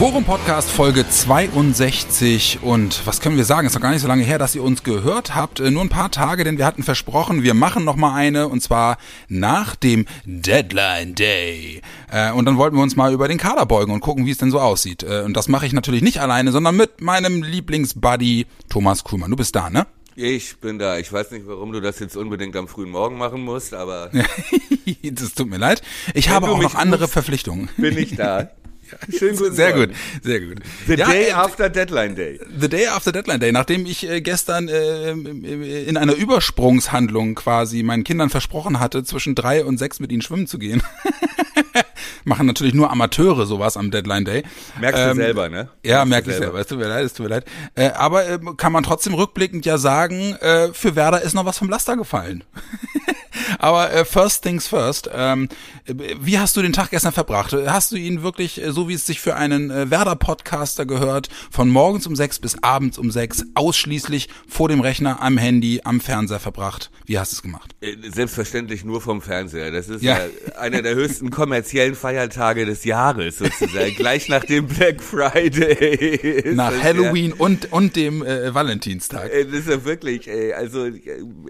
Worum Podcast Folge 62 und was können wir sagen? Ist noch gar nicht so lange her, dass ihr uns gehört habt. Äh, nur ein paar Tage, denn wir hatten versprochen, wir machen noch mal eine und zwar nach dem Deadline Day. Äh, und dann wollten wir uns mal über den Kader beugen und gucken, wie es denn so aussieht. Äh, und das mache ich natürlich nicht alleine, sondern mit meinem Lieblingsbuddy Thomas Kuhlmann. Du bist da, ne? Ich bin da. Ich weiß nicht, warum du das jetzt unbedingt am frühen Morgen machen musst, aber. das tut mir leid. Ich habe auch noch andere rufst, Verpflichtungen. Bin ich da. Schön guten Sehr Morgen. gut, sehr gut. The ja, day äh, after Deadline Day. The day after Deadline Day. Nachdem ich äh, gestern äh, in einer Übersprungshandlung quasi meinen Kindern versprochen hatte, zwischen drei und sechs mit ihnen schwimmen zu gehen. Machen natürlich nur Amateure sowas am Deadline Day. Merkst ähm, du selber, ne? Ja, merk ich selber. Es tut mir leid, es tut mir leid. Äh, aber äh, kann man trotzdem rückblickend ja sagen, äh, für Werder ist noch was vom Laster gefallen. Aber äh, first things first. Ähm, wie hast du den Tag gestern verbracht? Hast du ihn wirklich, äh, so wie es sich für einen äh, Werder-Podcaster gehört, von morgens um sechs bis abends um sechs ausschließlich vor dem Rechner, am Handy, am Fernseher verbracht? Wie hast du es gemacht? Äh, selbstverständlich nur vom Fernseher. Das ist ja, ja einer der höchsten kommerziellen Feiertage des Jahres sozusagen. Gleich nach dem Black Friday. nach Halloween ja. und, und dem äh, Valentinstag. Das ist ja wirklich, ey, also,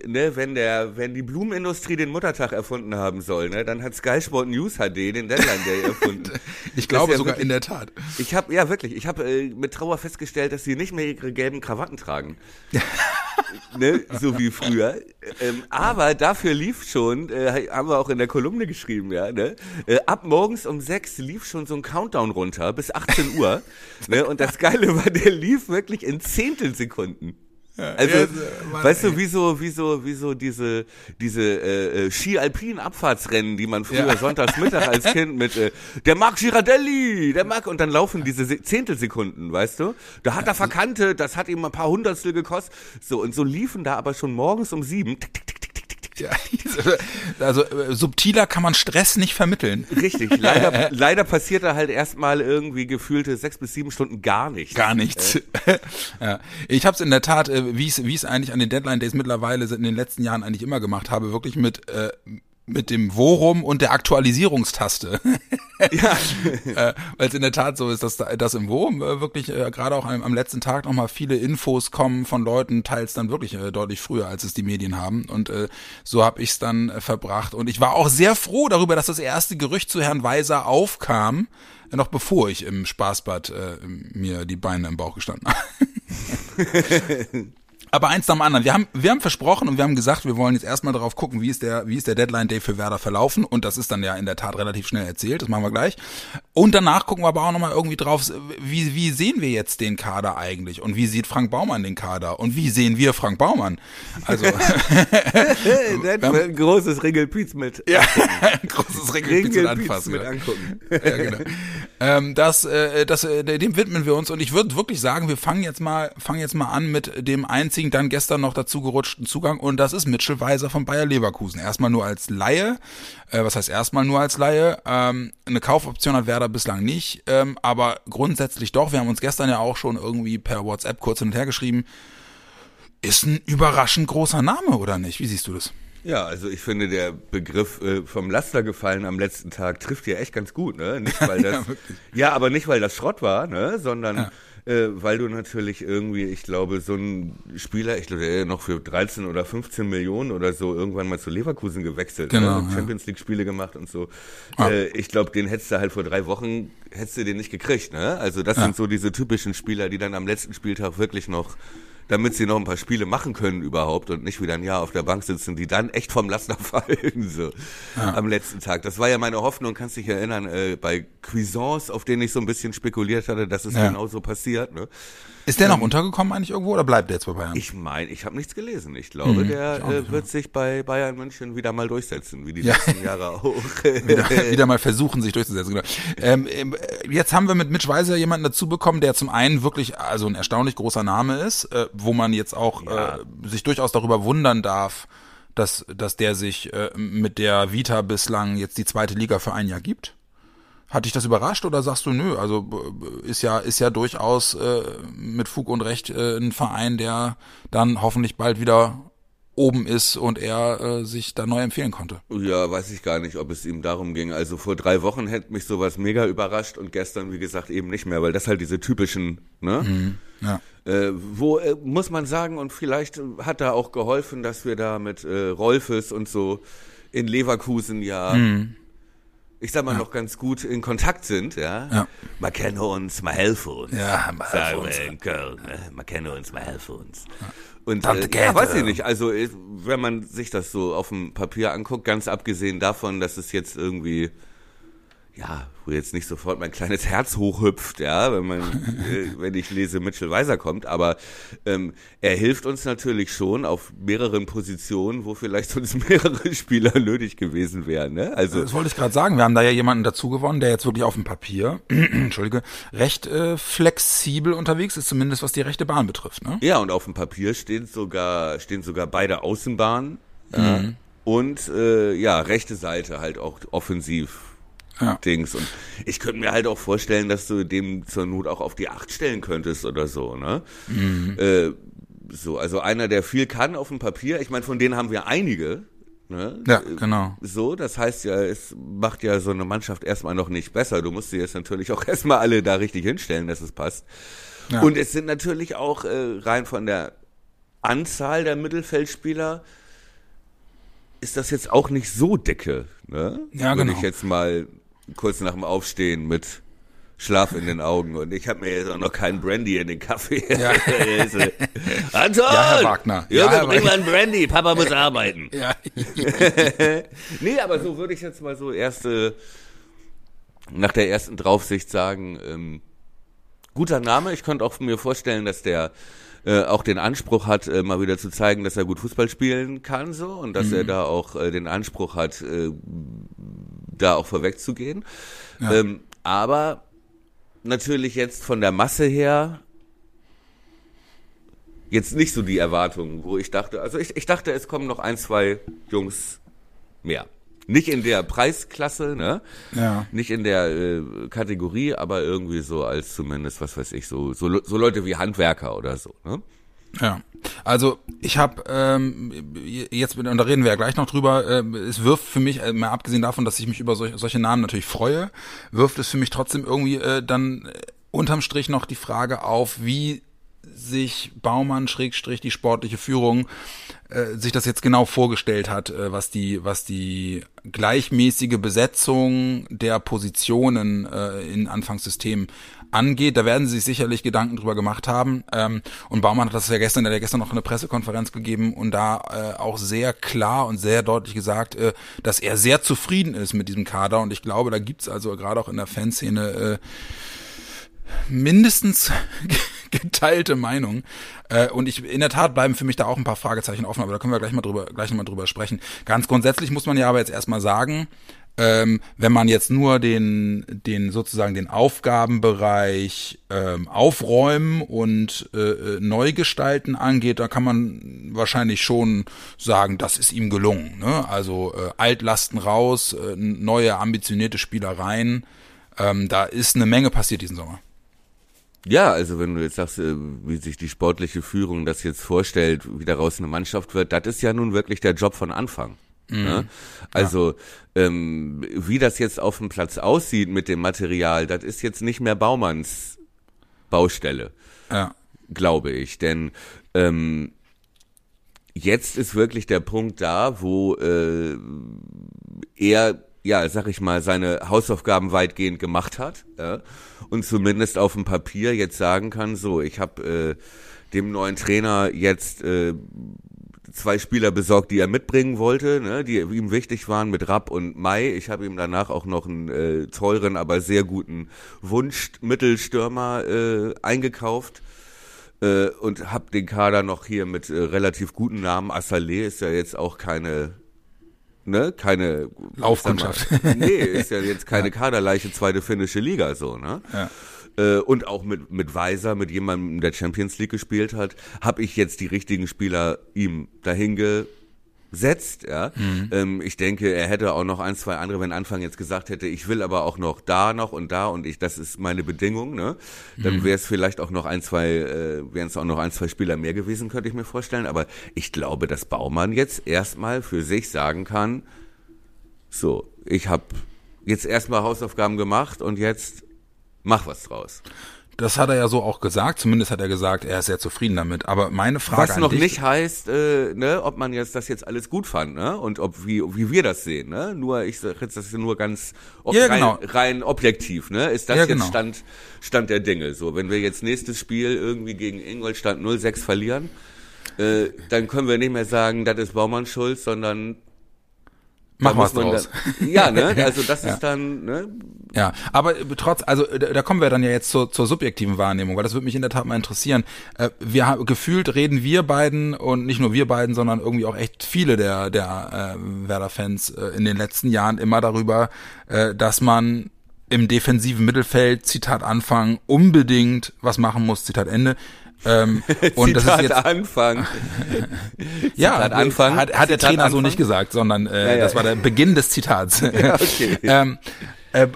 ne, wenn der, wenn die Blumenindustrie den Muttertag erfunden haben soll, ne, dann hat Sky Sport News HD den Deadline Day erfunden. ich glaube ja sogar wirklich, in der Tat. Ich habe ja wirklich, ich habe äh, mit Trauer festgestellt, dass sie nicht mehr ihre gelben Krawatten tragen. ne, so wie früher. Ähm, aber dafür lief schon, äh, haben wir auch in der Kolumne geschrieben, ja, ne? Äh, ab morgens um sechs lief schon so ein Countdown runter bis 18 Uhr. ne? Und das Geile war, der lief wirklich in Zehntelsekunden. Also, ja, Mann, weißt ey. du, wieso, wieso, wieso diese, diese äh, äh, Ski-Alpin-Abfahrtsrennen, die man früher ja. sonntags Mittag als Kind mit äh, der Marc Girardelli, der Marc, und dann laufen diese Zehntelsekunden, weißt du? Da hat er verkannte, das hat ihm ein paar Hundertstel gekostet. So, und so liefen da aber schon morgens um sieben, tick, tick, tick, ja, also äh, subtiler kann man Stress nicht vermitteln. Richtig. Leider, leider passiert da halt erstmal irgendwie gefühlte sechs bis sieben Stunden gar nichts. Gar nichts. Äh. ja. Ich habe es in der Tat, äh, wie ich es eigentlich an den Deadline Days mittlerweile in den letzten Jahren eigentlich immer gemacht habe, wirklich mit äh, mit dem Worum und der Aktualisierungstaste. ja. äh, Weil es in der Tat so ist, dass, dass im Worum äh, wirklich äh, gerade auch am, am, letzten Tag nochmal viele Infos kommen von Leuten, teils dann wirklich äh, deutlich früher, als es die Medien haben. Und äh, so habe ich es dann äh, verbracht. Und ich war auch sehr froh darüber, dass das erste Gerücht zu Herrn Weiser aufkam, noch bevor ich im Spaßbad mir die Beine im Bauch gestanden habe. Aber eins nach dem anderen. Wir haben, wir haben versprochen und wir haben gesagt, wir wollen jetzt erstmal darauf gucken, wie ist der, wie ist der Deadline Day für Werder verlaufen. Und das ist dann ja in der Tat relativ schnell erzählt. Das machen wir gleich. Und danach gucken wir aber auch nochmal irgendwie drauf, wie, wie sehen wir jetzt den Kader eigentlich? Und wie sieht Frank Baumann den Kader? Und wie sehen wir Frank Baumann? Also. ein großes Ringelpiez mit. Ja, ein großes Ringelpiez mit anfassen. Mit angucken. ja, genau. Ähm, das, äh, das, äh, dem widmen wir uns. Und ich würde wirklich sagen, wir fangen jetzt mal, fangen jetzt mal an mit dem einzigen einzigen dann gestern noch dazu gerutschten Zugang und das ist Mitchell Weiser von Bayer Leverkusen. Erstmal nur als Laie, äh, was heißt erstmal nur als Laie? Ähm, eine Kaufoption hat Werder bislang nicht, ähm, aber grundsätzlich doch. Wir haben uns gestern ja auch schon irgendwie per WhatsApp kurz hin und her geschrieben. Ist ein überraschend großer Name oder nicht? Wie siehst du das? Ja, also ich finde, der Begriff äh, vom Laster gefallen am letzten Tag trifft ja echt ganz gut, ne? Nicht weil das, ja, ja, aber nicht weil das Schrott war, ne? Sondern ja äh, weil du natürlich irgendwie, ich glaube, so ein Spieler, ich glaube, der noch für 13 oder 15 Millionen oder so irgendwann mal zu Leverkusen gewechselt, ne? genau, ne? Champions League Spiele gemacht und so. Ah. Äh, ich glaube, den hättest du halt vor drei Wochen, hättest du den nicht gekriegt, ne? Also das ja. sind so diese typischen Spieler, die dann am letzten Spieltag wirklich noch damit sie noch ein paar Spiele machen können überhaupt und nicht wieder ein Jahr auf der Bank sitzen, die dann echt vom Laster fallen, so ja. am letzten Tag. Das war ja meine Hoffnung, kannst dich erinnern, äh, bei Cuisance, auf denen ich so ein bisschen spekuliert hatte, dass es ja. genau so passiert, ne? Ist der noch ähm, untergekommen eigentlich irgendwo oder bleibt der jetzt bei Bayern? Ich meine, ich habe nichts gelesen. Ich glaube, mhm, der ich äh, wird ja. sich bei Bayern München wieder mal durchsetzen, wie die ja. letzten Jahre auch. wieder, wieder, mal versuchen, sich durchzusetzen. Genau. Ähm, ähm, jetzt haben wir mit Mitch Weiser jemanden dazu bekommen, der zum einen wirklich also ein erstaunlich großer Name ist, äh, wo man jetzt auch ja. äh, sich durchaus darüber wundern darf, dass, dass der sich äh, mit der Vita bislang jetzt die zweite Liga für ein Jahr gibt. Hat dich das überrascht oder sagst du, nö, also ist ja, ist ja durchaus äh, mit Fug und Recht äh, ein Verein, der dann hoffentlich bald wieder oben ist und er äh, sich da neu empfehlen konnte. Ja, weiß ich gar nicht, ob es ihm darum ging. Also vor drei Wochen hätte mich sowas mega überrascht und gestern, wie gesagt, eben nicht mehr, weil das halt diese typischen, ne? Mhm, ja. Äh, wo äh, muss man sagen, und vielleicht hat da auch geholfen, dass wir da mit äh, Rolfes und so in Leverkusen ja mhm ich sag mal, ja. noch ganz gut in Kontakt sind, ja. ja. Man kann uns, mal helfen uns. Ja, mal helfen uns. in Köln, ne? Man kann uns, mal helfen uns. Ja. Und äh, ja, weiß ich nicht, also äh, wenn man sich das so auf dem Papier anguckt, ganz abgesehen davon, dass es jetzt irgendwie ja, wo jetzt nicht sofort mein kleines Herz hochhüpft, ja, wenn man, äh, wenn ich lese, Mitchell Weiser kommt, aber ähm, er hilft uns natürlich schon auf mehreren Positionen, wo vielleicht sonst mehrere Spieler nötig gewesen wären. Ne? Also das wollte ich gerade sagen. Wir haben da ja jemanden dazu gewonnen, der jetzt wirklich auf dem Papier, entschuldige, recht äh, flexibel unterwegs ist, zumindest was die rechte Bahn betrifft. Ne? Ja, und auf dem Papier stehen sogar stehen sogar beide Außenbahnen. Mhm. Ja, und äh, ja, rechte Seite halt auch offensiv ja. Dings. Und ich könnte mir halt auch vorstellen, dass du dem zur Not auch auf die Acht stellen könntest oder so, ne? Mhm. Äh, so, also einer, der viel kann auf dem Papier. Ich meine, von denen haben wir einige. Ne? Ja, genau. So, das heißt ja, es macht ja so eine Mannschaft erstmal noch nicht besser. Du musst sie jetzt natürlich auch erstmal alle da richtig hinstellen, dass es passt. Ja. Und es sind natürlich auch äh, rein von der Anzahl der Mittelfeldspieler ist das jetzt auch nicht so dicke, ne? Ja, Würde genau. ich jetzt mal kurz nach dem Aufstehen mit Schlaf in den Augen und ich habe mir jetzt auch noch keinen Brandy in den Kaffee. Ja. Anton! Ja, Herr Wagner. Jürgen, ja, bring mal einen Brandy, Papa muss arbeiten. Ja. nee, aber so würde ich jetzt mal so erste, nach der ersten Draufsicht sagen, ähm, guter Name. Ich könnte auch mir vorstellen, dass der äh, auch den Anspruch hat, äh, mal wieder zu zeigen, dass er gut Fußball spielen kann so und dass mhm. er da auch äh, den Anspruch hat, äh, da auch vorwegzugehen. Ja. Ähm, aber natürlich jetzt von der Masse her jetzt nicht so die Erwartungen, wo ich dachte, also ich, ich dachte, es kommen noch ein, zwei Jungs mehr. Nicht in der Preisklasse, ne? Ja. Nicht in der äh, Kategorie, aber irgendwie so als zumindest, was weiß ich, so, so, so Leute wie Handwerker oder so, ne? Ja, also ich habe ähm, jetzt, und da reden wir ja gleich noch drüber, äh, es wirft für mich, äh, mal abgesehen davon, dass ich mich über solche, solche Namen natürlich freue, wirft es für mich trotzdem irgendwie äh, dann äh, unterm Strich noch die Frage auf, wie sich Baumann Schrägstrich die sportliche Führung äh, sich das jetzt genau vorgestellt hat, äh, was die was die gleichmäßige Besetzung der Positionen äh, in Anfangssystemen angeht. Da werden sie sich sicherlich Gedanken drüber gemacht haben. Ähm, und Baumann hat das ja gestern, der hat ja gestern noch eine Pressekonferenz gegeben und da äh, auch sehr klar und sehr deutlich gesagt, äh, dass er sehr zufrieden ist mit diesem Kader. Und ich glaube, da gibt's also gerade auch in der Fanszene äh, mindestens geteilte Meinung. Äh, und ich in der Tat bleiben für mich da auch ein paar Fragezeichen offen, aber da können wir gleich mal drüber, gleich nochmal drüber sprechen. Ganz grundsätzlich muss man ja aber jetzt erstmal sagen, ähm, wenn man jetzt nur den, den sozusagen den Aufgabenbereich ähm, aufräumen und äh, äh, neu gestalten angeht, da kann man wahrscheinlich schon sagen, das ist ihm gelungen. Ne? Also äh, Altlasten raus, äh, neue ambitionierte Spielereien. Ähm, da ist eine Menge passiert diesen Sommer. Ja, also wenn du jetzt sagst, äh, wie sich die sportliche Führung das jetzt vorstellt, wie daraus eine Mannschaft wird, das ist ja nun wirklich der Job von Anfang. Mhm. Ne? Also ja. ähm, wie das jetzt auf dem Platz aussieht mit dem Material, das ist jetzt nicht mehr Baumanns Baustelle, ja. glaube ich. Denn ähm, jetzt ist wirklich der Punkt da, wo äh, er ja, sag ich mal, seine Hausaufgaben weitgehend gemacht hat ja, und zumindest auf dem Papier jetzt sagen kann, so, ich habe äh, dem neuen Trainer jetzt äh, zwei Spieler besorgt, die er mitbringen wollte, ne, die ihm wichtig waren mit Rapp und Mai. Ich habe ihm danach auch noch einen äh, teuren, aber sehr guten Wunschmittelstürmer äh, eingekauft äh, und habe den Kader noch hier mit äh, relativ guten Namen. Assalé ist ja jetzt auch keine ne, keine Laufkundschaft. nee, ist ja jetzt keine ja. Kaderleiche zweite finnische Liga so, ne? Ja. Äh, und auch mit mit Weiser, mit jemandem, der Champions League gespielt hat, habe ich jetzt die richtigen Spieler ihm dahin setzt. Ja, mhm. ähm, ich denke, er hätte auch noch ein, zwei andere, wenn Anfang jetzt gesagt hätte, ich will aber auch noch da noch und da und ich, das ist meine Bedingung. Ne, dann mhm. wäre es vielleicht auch noch ein, zwei, äh, wären es auch noch ein, zwei Spieler mehr gewesen, könnte ich mir vorstellen. Aber ich glaube, dass Baumann jetzt erstmal für sich sagen kann, so, ich habe jetzt erstmal Hausaufgaben gemacht und jetzt mach was draus. Das hat er ja so auch gesagt. Zumindest hat er gesagt, er ist sehr zufrieden damit. Aber meine Frage Was noch dich, nicht heißt, äh, ne, ob man jetzt das jetzt alles gut fand, ne? Und ob wie wie wir das sehen, ne? Nur ich sage jetzt das ist nur ganz ob, ja, genau. rein, rein objektiv, ne? Ist das ja, jetzt genau. Stand Stand der Dinge? So, wenn wir jetzt nächstes Spiel irgendwie gegen Ingolstadt 06 verlieren, äh, dann können wir nicht mehr sagen, das ist Baumann schuld, sondern Mach was draus. Dann, ja, ne? Also das ja. ist dann, ne? Ja, aber trotz, also da kommen wir dann ja jetzt zur, zur subjektiven Wahrnehmung, weil das würde mich in der Tat mal interessieren. Äh, wir haben gefühlt reden wir beiden und nicht nur wir beiden, sondern irgendwie auch echt viele der der äh, Werder-Fans äh, in den letzten Jahren immer darüber, äh, dass man im defensiven Mittelfeld, Zitat Anfang, unbedingt was machen muss, Zitat Ende. Ähm, und das ist jetzt Anfang. ja, Anfang. Hat, hat der Trainer Anfang? so nicht gesagt, sondern äh, ja, ja. das war der Beginn des Zitats. ja, okay. ähm, äh,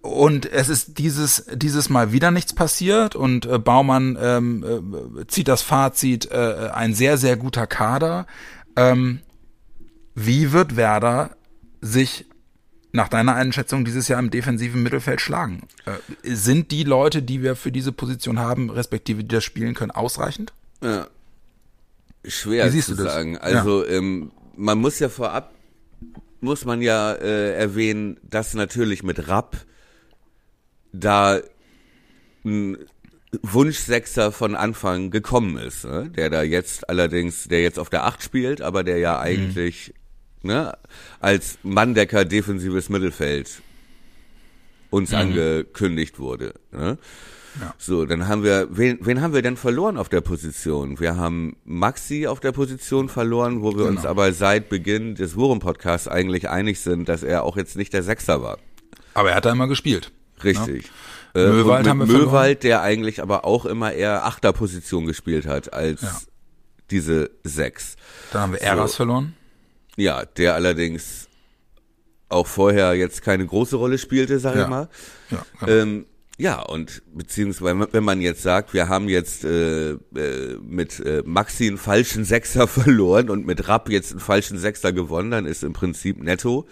und es ist dieses dieses Mal wieder nichts passiert und äh, Baumann ähm, äh, zieht das Fazit äh, ein sehr sehr guter Kader. Ähm, wie wird Werder sich nach deiner Einschätzung dieses Jahr im defensiven Mittelfeld schlagen? Äh, sind die Leute, die wir für diese Position haben, respektive die das spielen können, ausreichend? Ja. Schwer Wie zu sagen. Also ja. ähm, man muss ja vorab, muss man ja äh, erwähnen, dass natürlich mit Rapp da ein Wunschsechser von Anfang gekommen ist, ne? der da jetzt allerdings, der jetzt auf der Acht spielt, aber der ja mhm. Ne, als Manndecker defensives Mittelfeld uns mhm. angekündigt wurde. Ne? Ja. So, dann haben wir, wen, wen haben wir denn verloren auf der Position? Wir haben Maxi auf der Position verloren, wo wir genau. uns aber seit Beginn des Wurm-Podcasts eigentlich einig sind, dass er auch jetzt nicht der Sechser war. Aber er hat da immer gespielt. Richtig. Ja. Äh, Möwald haben wir Möwald, der eigentlich aber auch immer eher Achterposition gespielt hat als ja. diese Sechs. Dann haben wir Eras so. verloren. Ja, der allerdings auch vorher jetzt keine große Rolle spielte, sag ja. ich mal. Ja, genau. ähm, ja, und beziehungsweise wenn man jetzt sagt, wir haben jetzt äh, äh, mit äh, Maxi einen falschen Sechser verloren und mit Rapp jetzt einen falschen Sechser gewonnen, dann ist im Prinzip netto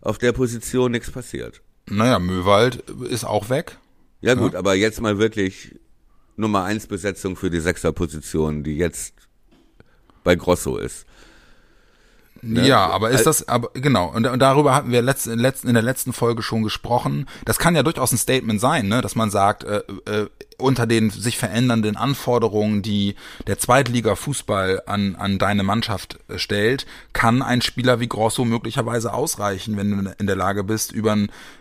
auf der Position nichts passiert. Naja, Möwald ist auch weg. Ja gut, ja. aber jetzt mal wirklich Nummer eins Besetzung für die Sechserposition, die jetzt bei Grosso ist. Ne? Ja, aber ist das, aber genau, und, und darüber hatten wir letzt, in, in der letzten Folge schon gesprochen. Das kann ja durchaus ein Statement sein, ne? dass man sagt, äh, äh, unter den sich verändernden Anforderungen, die der Zweitliga-Fußball an, an deine Mannschaft äh, stellt, kann ein Spieler wie Grosso möglicherweise ausreichen, wenn du in der Lage bist, über,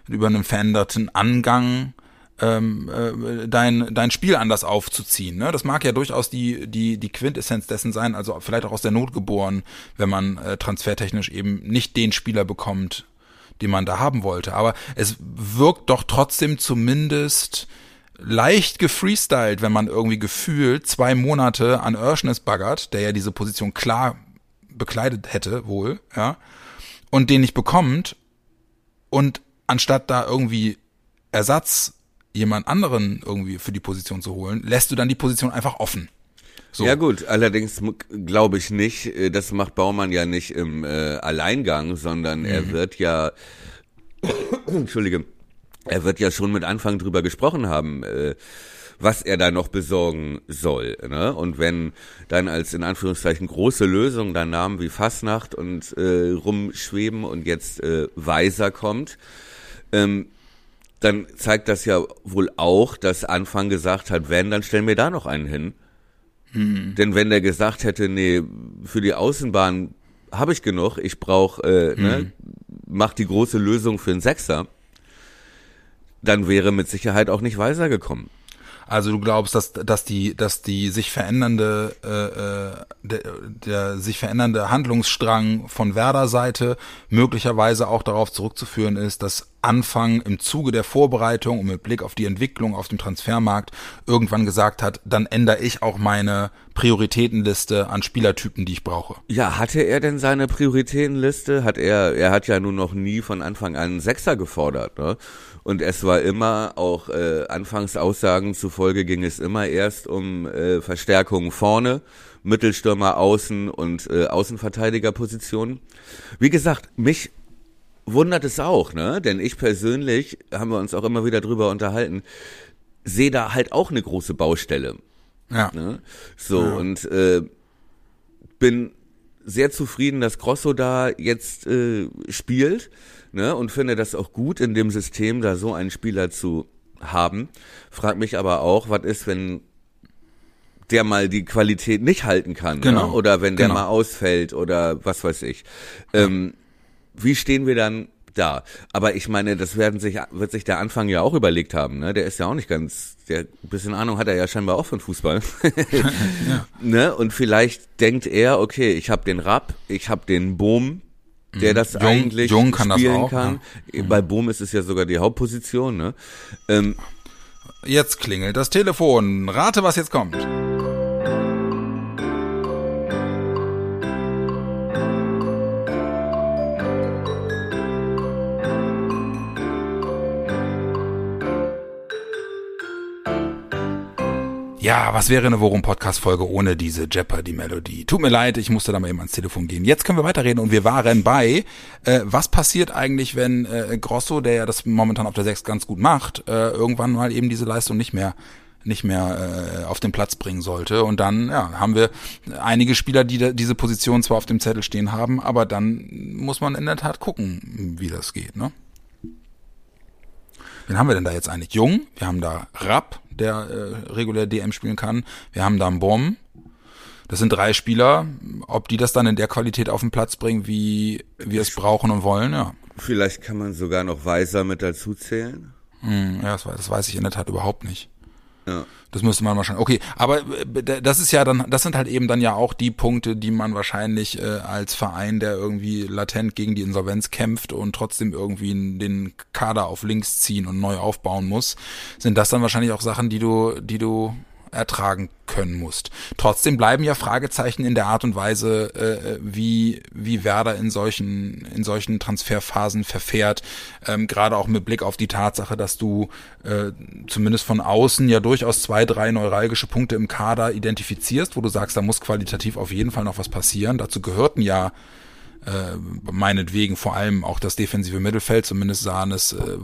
über einen veränderten Angang ähm, äh, dein, dein Spiel anders aufzuziehen. Ne? Das mag ja durchaus die, die, die Quintessenz dessen sein, also vielleicht auch aus der Not geboren, wenn man äh, transfertechnisch eben nicht den Spieler bekommt, den man da haben wollte. Aber es wirkt doch trotzdem zumindest leicht gefreestylt, wenn man irgendwie gefühlt zwei Monate an Örschnes baggert, der ja diese Position klar bekleidet hätte, wohl, ja, und den nicht bekommt und anstatt da irgendwie Ersatz jemand anderen irgendwie für die Position zu holen, lässt du dann die Position einfach offen. So. Ja gut, allerdings glaube ich nicht, äh, das macht Baumann ja nicht im äh, Alleingang, sondern mhm. er wird ja, entschuldige, er wird ja schon mit Anfang drüber gesprochen haben, äh, was er da noch besorgen soll. Ne? Und wenn dann als in Anführungszeichen große Lösung dann Namen wie Fasnacht und äh, rumschweben und jetzt äh, Weiser kommt, ähm, dann zeigt das ja wohl auch, dass Anfang gesagt hat, wenn, dann stellen wir da noch einen hin. Hm. Denn wenn der gesagt hätte, nee, für die Außenbahn habe ich genug, ich brauche, äh, ne, hm. ne, mach die große Lösung für einen Sechser, dann wäre mit Sicherheit auch nicht weiser gekommen. Also du glaubst, dass, dass die, dass die sich verändernde, äh, äh der, der sich verändernde Handlungsstrang von Werder Seite möglicherweise auch darauf zurückzuführen ist, dass Anfang im Zuge der Vorbereitung und mit Blick auf die Entwicklung auf dem Transfermarkt irgendwann gesagt hat, dann ändere ich auch meine Prioritätenliste an Spielertypen, die ich brauche. Ja, hatte er denn seine Prioritätenliste? Hat er, er hat ja nun noch nie von Anfang an Sechser gefordert, ne? Und es war immer, auch äh, Anfangsaussagen zufolge ging es immer erst um äh, Verstärkungen vorne, Mittelstürmer außen und äh, Außenverteidigerpositionen. Wie gesagt, mich wundert es auch, ne? Denn ich persönlich, haben wir uns auch immer wieder drüber unterhalten, sehe da halt auch eine große Baustelle. Ja. Ne? So, Ja. und äh, bin sehr zufrieden, dass Grosso da jetzt äh, spielt ne? und finde das auch gut, in dem System da so einen Spieler zu haben. Frag mich aber auch, was ist, wenn der mal die Qualität nicht halten kann Genau. ne? oder wenn der Genau. mal ausfällt oder was weiß ich. Ähm, wie stehen wir dann da? Aber ich meine, das werden sich, wird sich der Anfang ja auch überlegt haben. Ne? Der ist ja auch nicht ganz, der ein bisschen Ahnung hat er ja scheinbar auch von Fußball. ne? Und vielleicht denkt er, okay, ich habe den Rapp, ich habe den Boom, der das Mhm. Jung- eigentlich Jung kann das spielen auch, kann. Bei Boom ist es ja sogar die Hauptposition. Ne? Ähm, Jetzt klingelt das Telefon. Rate, was jetzt kommt. Ja, was wäre eine Worum-Podcast-Folge ohne diese Jeopardy-Melodie? Tut mir leid, ich musste da mal eben ans Telefon gehen. Jetzt können wir weiterreden und wir waren bei, äh, was passiert eigentlich, wenn äh, Grosso, der ja das momentan auf der 6 ganz gut macht, äh, irgendwann mal eben diese Leistung nicht mehr nicht mehr äh, auf den Platz bringen sollte. Und dann ja, haben wir einige Spieler, die da, diese Position zwar auf dem Zettel stehen haben, aber dann muss man in der Tat gucken, wie das geht. Ne? Wen haben wir denn da jetzt eigentlich? Jung, wir haben da Rapp, der äh, regulär DM spielen kann. Wir haben da einen Bomb. Das sind drei Spieler. Ob die das dann in der Qualität auf den Platz bringen, wie wir es brauchen und wollen, ja. vielleicht kann man sogar noch Weiser mit dazu zählen. Hm, ja, das, weiß- das weiß ich in der Tat überhaupt nicht. Das müsste man wahrscheinlich. Okay, aber äh, das ist ja dann, das sind halt eben dann ja auch die Punkte, die man wahrscheinlich äh, als Verein, der irgendwie latent gegen die Insolvenz kämpft und trotzdem irgendwie den Kader auf links ziehen und neu aufbauen muss, sind das dann wahrscheinlich auch Sachen, die du, die du ertragen können musst. Trotzdem bleiben ja Fragezeichen in der Art und Weise, äh, wie wie Werder in solchen in solchen Transferphasen verfährt. Ähm, Gerade auch mit Blick auf die Tatsache, dass du äh, zumindest von außen ja durchaus zwei, drei neuralgische Punkte im Kader identifizierst, wo du sagst, da muss qualitativ auf jeden Fall noch was passieren. Dazu gehörten ja äh, meinetwegen vor allem auch das defensive Mittelfeld, zumindest sahen es äh,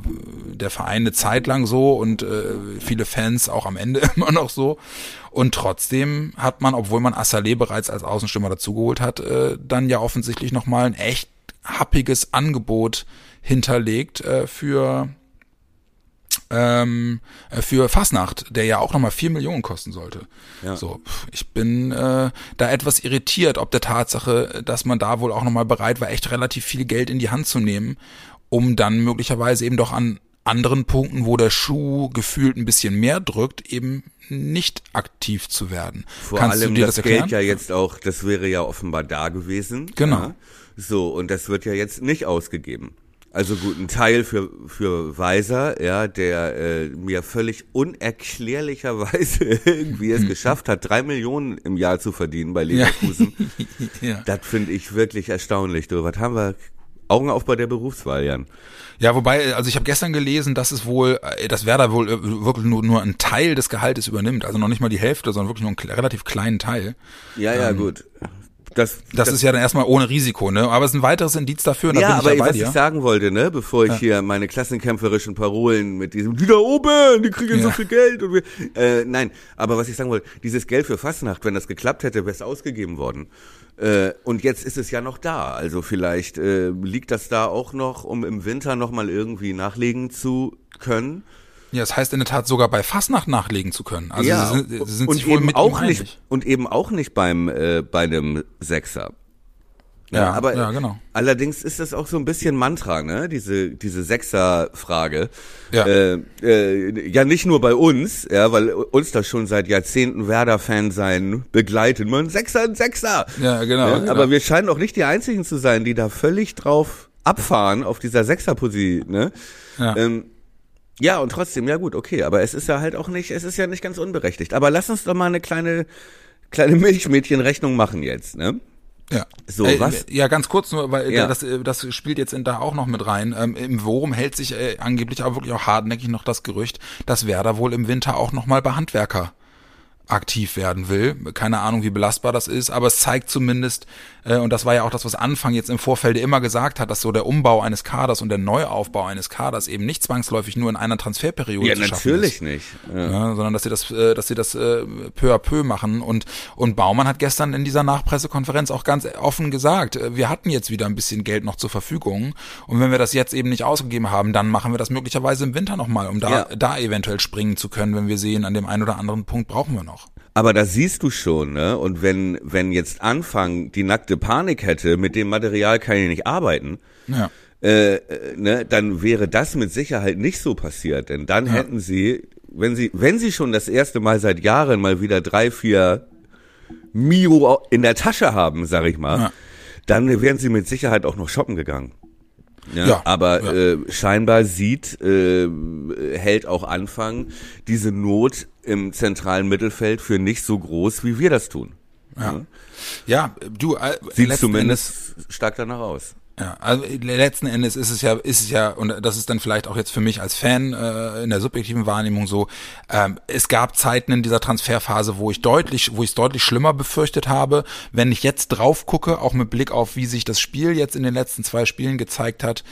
der Verein eine Zeit lang so und äh, viele Fans auch am Ende immer noch so. Und trotzdem hat man, obwohl man Assalé bereits als Außenstürmer dazugeholt hat, äh, dann ja offensichtlich nochmal ein echt happiges Angebot hinterlegt äh, für ähm, äh, für Fasnacht, der ja auch nochmal vier Millionen kosten sollte. Ja. So, ich bin äh, da etwas irritiert, ob der Tatsache, dass man da wohl auch nochmal bereit war, echt relativ viel Geld in die Hand zu nehmen, um dann möglicherweise eben doch an anderen Punkten, wo der Schuh gefühlt ein bisschen mehr drückt, eben nicht aktiv zu werden. Vor Kannst allem du dir das, das, erklären? Geld ja jetzt auch, das wäre ja offenbar da gewesen. Genau. Ja. So, und das wird ja jetzt nicht ausgegeben. Also gut, ein Teil für, für Weiser, ja, der äh, mir völlig unerklärlicherweise irgendwie es geschafft hat, drei Millionen im Jahr zu verdienen bei Leverkusen. ja. Das finde ich wirklich erstaunlich. Du, was haben wir? Augen auf bei der Berufswahl, Jan. Ja, wobei, also ich habe gestern gelesen, dass es wohl, äh, dass Werder wohl äh, wirklich nur, nur einen Teil des Gehaltes übernimmt, also noch nicht mal die Hälfte, sondern wirklich nur einen relativ kleinen Teil. Ja, ja, gut. Das, Das, ist ja dann erstmal ohne Risiko, ne? Aber es ist ein weiteres Indiz dafür, ja, bin ich aber ja was dir. ich sagen wollte, ne, bevor ich hier meine klassenkämpferischen Parolen mit diesem die da oben, die kriegen so Ja. viel Geld und wir, äh, nein, aber was ich sagen wollte, dieses Geld für Fastnacht, wenn das geklappt hätte, wäre es ausgegeben worden. Äh, und jetzt ist es ja noch da, also vielleicht äh, liegt das da auch noch, um im Winter noch mal irgendwie nachlegen zu können. Ja, das heißt in der Tat sogar bei Fastnacht nachlegen zu können. Also ja, sie sind, sie sind und eben mit auch nicht einig. und eben auch nicht beim äh, bei einem Sechser. Ja, aber ja, genau. allerdings ist das auch so ein bisschen Mantra, ne? Diese diese Sechser-Frage. Ja. Äh, äh, ja, nicht nur bei uns, ja, weil uns das schon seit Jahrzehnten Werder-Fan sein begleitet. Man Sechser, ein Sechser. Ja, genau, Ja, genau. Aber wir scheinen auch nicht die einzigen zu sein, die da völlig drauf abfahren auf dieser Sechserposition, ne? Ja. Ähm, ja, und trotzdem, ja gut, okay, aber es ist ja halt auch nicht, es ist ja nicht ganz unberechtigt. Aber lass uns doch mal eine kleine, kleine Milchmädchenrechnung machen jetzt, ne? Ja. So, äh, was? Ja, ganz kurz nur, weil äh, Ja. das, äh, das spielt jetzt in da auch noch mit rein. Ähm, Im Worum hält sich äh, angeblich auch wirklich auch hartnäckig noch das Gerücht, dass Werder wohl im Winter auch noch mal bei Handwerker aktiv werden will. Keine Ahnung, wie belastbar das ist, aber es zeigt zumindest, äh, und das war ja auch das, was Anfang jetzt im Vorfeld immer gesagt hat, dass so der Umbau eines Kaders und der Neuaufbau eines Kaders eben nicht zwangsläufig nur in einer Transferperiode Ja, zu schaffen natürlich ist. nicht. Ja. Ja, sondern dass sie das, äh, dass sie das äh, peu à peu machen. Und, und Baumann hat gestern in dieser Nachpressekonferenz auch ganz offen gesagt, äh, wir hatten jetzt wieder ein bisschen Geld noch zur Verfügung. Und wenn wir das jetzt eben nicht ausgegeben haben, dann machen wir das möglicherweise im Winter nochmal, um da, Ja. da eventuell springen zu können, wenn wir sehen, an dem einen oder anderen Punkt brauchen wir noch. Aber da siehst du schon, ne? Und wenn, wenn jetzt Anfang die nackte Panik hätte, mit dem Material kann ich nicht arbeiten, Ja. äh, äh, ne, dann wäre das mit Sicherheit nicht so passiert. Denn dann hätten sie, wenn sie, wenn sie schon das erste Mal seit Jahren mal wieder drei, vier Mio in der Tasche haben, sag ich mal, Ja. dann wären sie mit Sicherheit auch noch shoppen gegangen. Ja, Ja, aber ja. Äh, scheinbar sieht, äh, hält auch Anfang diese Not im zentralen Mittelfeld für nicht so groß, wie wir das tun. Ja. Ja, du, äh, Sieht letzten zumindest stark danach aus. Ja, also letzten Endes ist es ja, ist es ja, und das ist dann vielleicht auch jetzt für mich als Fan äh, in der subjektiven Wahrnehmung so, ähm, es gab Zeiten in dieser Transferphase, wo ich deutlich, wo ich es deutlich schlimmer befürchtet habe. Wenn ich jetzt drauf gucke, auch mit Blick auf, wie sich das Spiel jetzt in den letzten zwei Spielen gezeigt hat,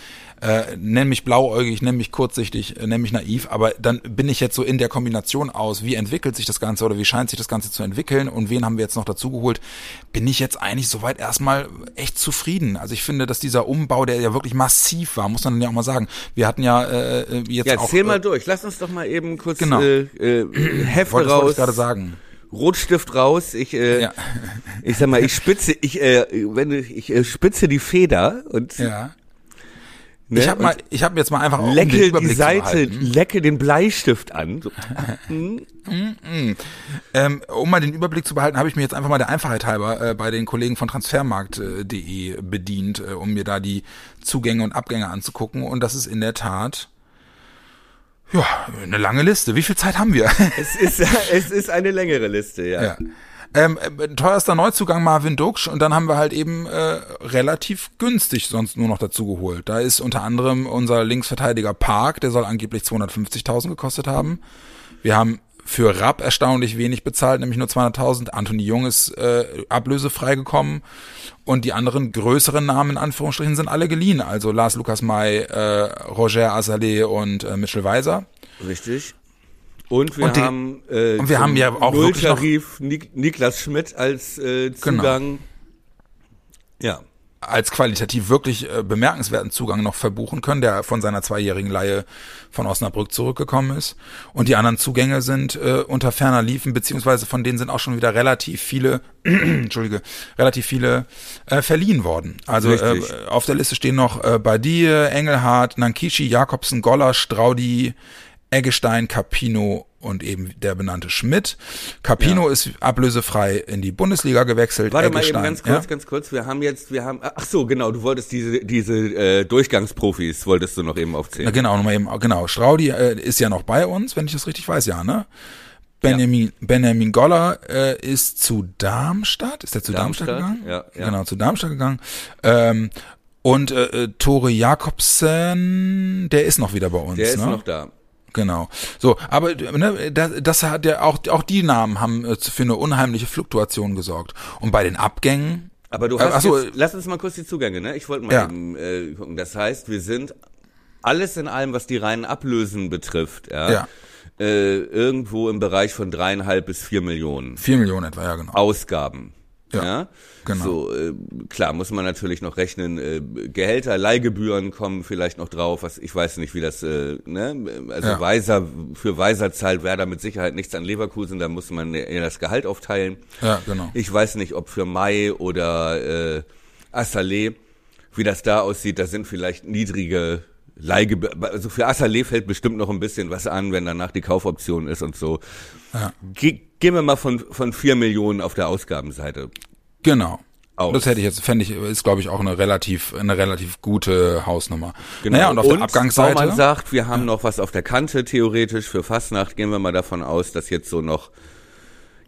äh, nenn mich blauäugig, nenn mich kurzsichtig, äh, nenn mich naiv, aber dann bin ich jetzt so in der Kombination aus, wie entwickelt sich das Ganze oder wie scheint sich das Ganze zu entwickeln und wen haben wir jetzt noch dazugeholt, bin ich jetzt eigentlich soweit erstmal echt zufrieden. Also ich finde, dass dieser Umbau, der ja wirklich massiv war, muss man ja auch mal sagen. Wir hatten ja äh, jetzt Ja, auch... erzähl mal äh, durch. Lass uns doch mal eben kurz Genau. äh, äh, Hefte wollte, das wollte raus, ich gerade sagen. Rotstift raus. Ich, äh, Ja. ich sag mal, ich spitze, ich, äh, wenn ich, ich äh, spitze die Feder und Ja. Ne, ich habe mal, ich habe jetzt mal einfach um den lecke die Überblick zu Seite, lecke den Bleistift an. So. Ähm, um mal den Überblick zu behalten, habe ich mir jetzt einfach mal der Einfachheit halber äh, bei den Kollegen von transfermarkt.de bedient, äh, um mir da die Zugänge und Abgänge anzugucken. Und das ist in der Tat ja eine lange Liste. Wie viel Zeit haben wir? Es ist, es ist eine längere Liste, ja. ja. Ähm, äh, teuerster Neuzugang Marvin Duksch und dann haben wir halt eben äh, relativ günstig sonst nur noch dazu geholt. Da ist unter anderem unser Linksverteidiger Park, der soll angeblich 250.000 gekostet haben. Wir haben für Rapp erstaunlich wenig bezahlt, nämlich nur 200.000. Anthony Jung ist äh, ablösefrei gekommen und die anderen größeren Namen in Anführungsstrichen sind alle geliehen. Also Lars Lukas May, äh, Roger Azaleh und äh, Mitchell Weiser. Richtig. Und wir Und die- haben äh, und wir haben ja auch Nulltarif Nik Niklas Schmidt als äh, Zugang. Ja. als qualitativ wirklich äh, bemerkenswerten Zugang noch verbuchen können, der von seiner zweijährigen Leihe von Osnabrück zurückgekommen ist. Und die anderen Zugänge sind äh, unter ferner liefen, beziehungsweise von denen sind auch schon wieder relativ viele, Entschuldige, relativ viele äh, verliehen worden. Also äh, auf der Liste stehen noch äh, Badie, Engelhardt, Nankishi, Jakobsen, Goller, Straudi, Eggestein, Capino und eben der benannte Schmidt. Capino ist ablösefrei in die Bundesliga gewechselt. Warte mal eben Eggestein, ganz kurz, ja? ganz kurz. Wir haben jetzt, wir haben, ach so, genau, du wolltest diese, diese äh, Durchgangsprofis, wolltest du noch eben Na, aufzählen. genau, nochmal eben, genau. Straudi äh, ist ja noch bei uns, wenn ich das richtig weiß, ja, ne? Benjamin, Benjamin Goller äh, ist zu Darmstadt. Ist der zu Darmstadt, Darmstadt, gegangen? ja, ja. Genau, zu Darmstadt gegangen. Ähm, und äh, äh, Tore Jakobsen, der ist noch wieder bei uns. Der ist ne? noch da. Genau. So, aber ne, das, das hat ja auch auch die Namen haben äh, für eine unheimliche Fluktuation gesorgt. Und bei den Abgängen, Aber du Äh, hast ach so, jetzt, lass uns mal kurz die Zugänge, ne? Ich wollte mal Ja. eben äh, gucken. Das heißt, wir sind alles in allem, was die reinen Ablösen betrifft, ja, Ja. Äh, irgendwo im Bereich von dreieinhalb bis vier Millionen vier Millionen etwa, ja genau. Ausgaben. Ja, Ja, genau. So, äh, klar, muss man natürlich noch rechnen. Äh, Gehälter, Leihgebühren kommen vielleicht noch drauf. Was ich weiß nicht, wie das, äh, ne? Also Ja. Weiser für Weiser zahlt Werder mit Sicherheit nichts an Leverkusen. Da muss man eher das Gehalt aufteilen. Ja, genau. Ich weiß nicht, ob für Mai oder äh, Assalé, wie das da aussieht. Da sind vielleicht niedrige Leihgebühren. Also für Assalé fällt bestimmt noch ein bisschen was an, wenn danach die Kaufoption ist und so. Ja. Ge gehen wir mal von, von vier Millionen auf der Ausgabenseite Genau. aus. Das hätte ich jetzt, fände ich, ist glaube ich auch eine relativ, eine relativ gute Hausnummer. Genau. Naja, und auf der Abgangsseite. Baumann sagt, wir haben noch was auf der Kante, theoretisch für Fastnacht gehen wir mal davon aus, dass jetzt so noch,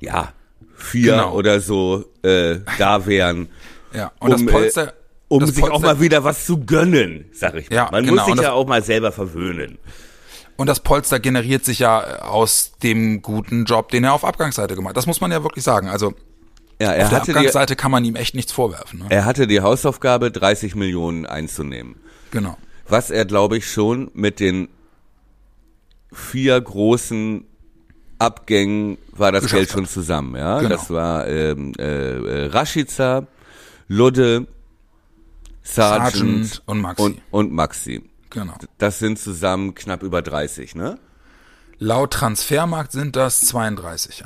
ja, vier Genau. oder so äh, da wären. ja, und um, das Polster, äh, um sich auch Polster- mal wieder was zu gönnen, sag ich mal. Ja, Man genau, muss sich ja auch mal selber verwöhnen. Und das Polster generiert sich ja aus dem guten Job, den er auf Abgangsseite gemacht hat. Das muss man ja wirklich sagen. Also Ja, er auf der hatte, die, Abgangsseite kann man ihm echt nichts vorwerfen. Ne? er hatte die Hausaufgabe, 30 Millionen einzunehmen. Genau. Was er, glaube ich, schon mit den vier großen Abgängen war das Geld schon zusammen. Ja, Genau. das war ähm, äh, äh, Rashica, Ludde, Sargent, Sargent und Maxi. Und, und Maxi. Genau. Das sind zusammen knapp über 30, ne? Laut Transfermarkt sind das 32. Ja.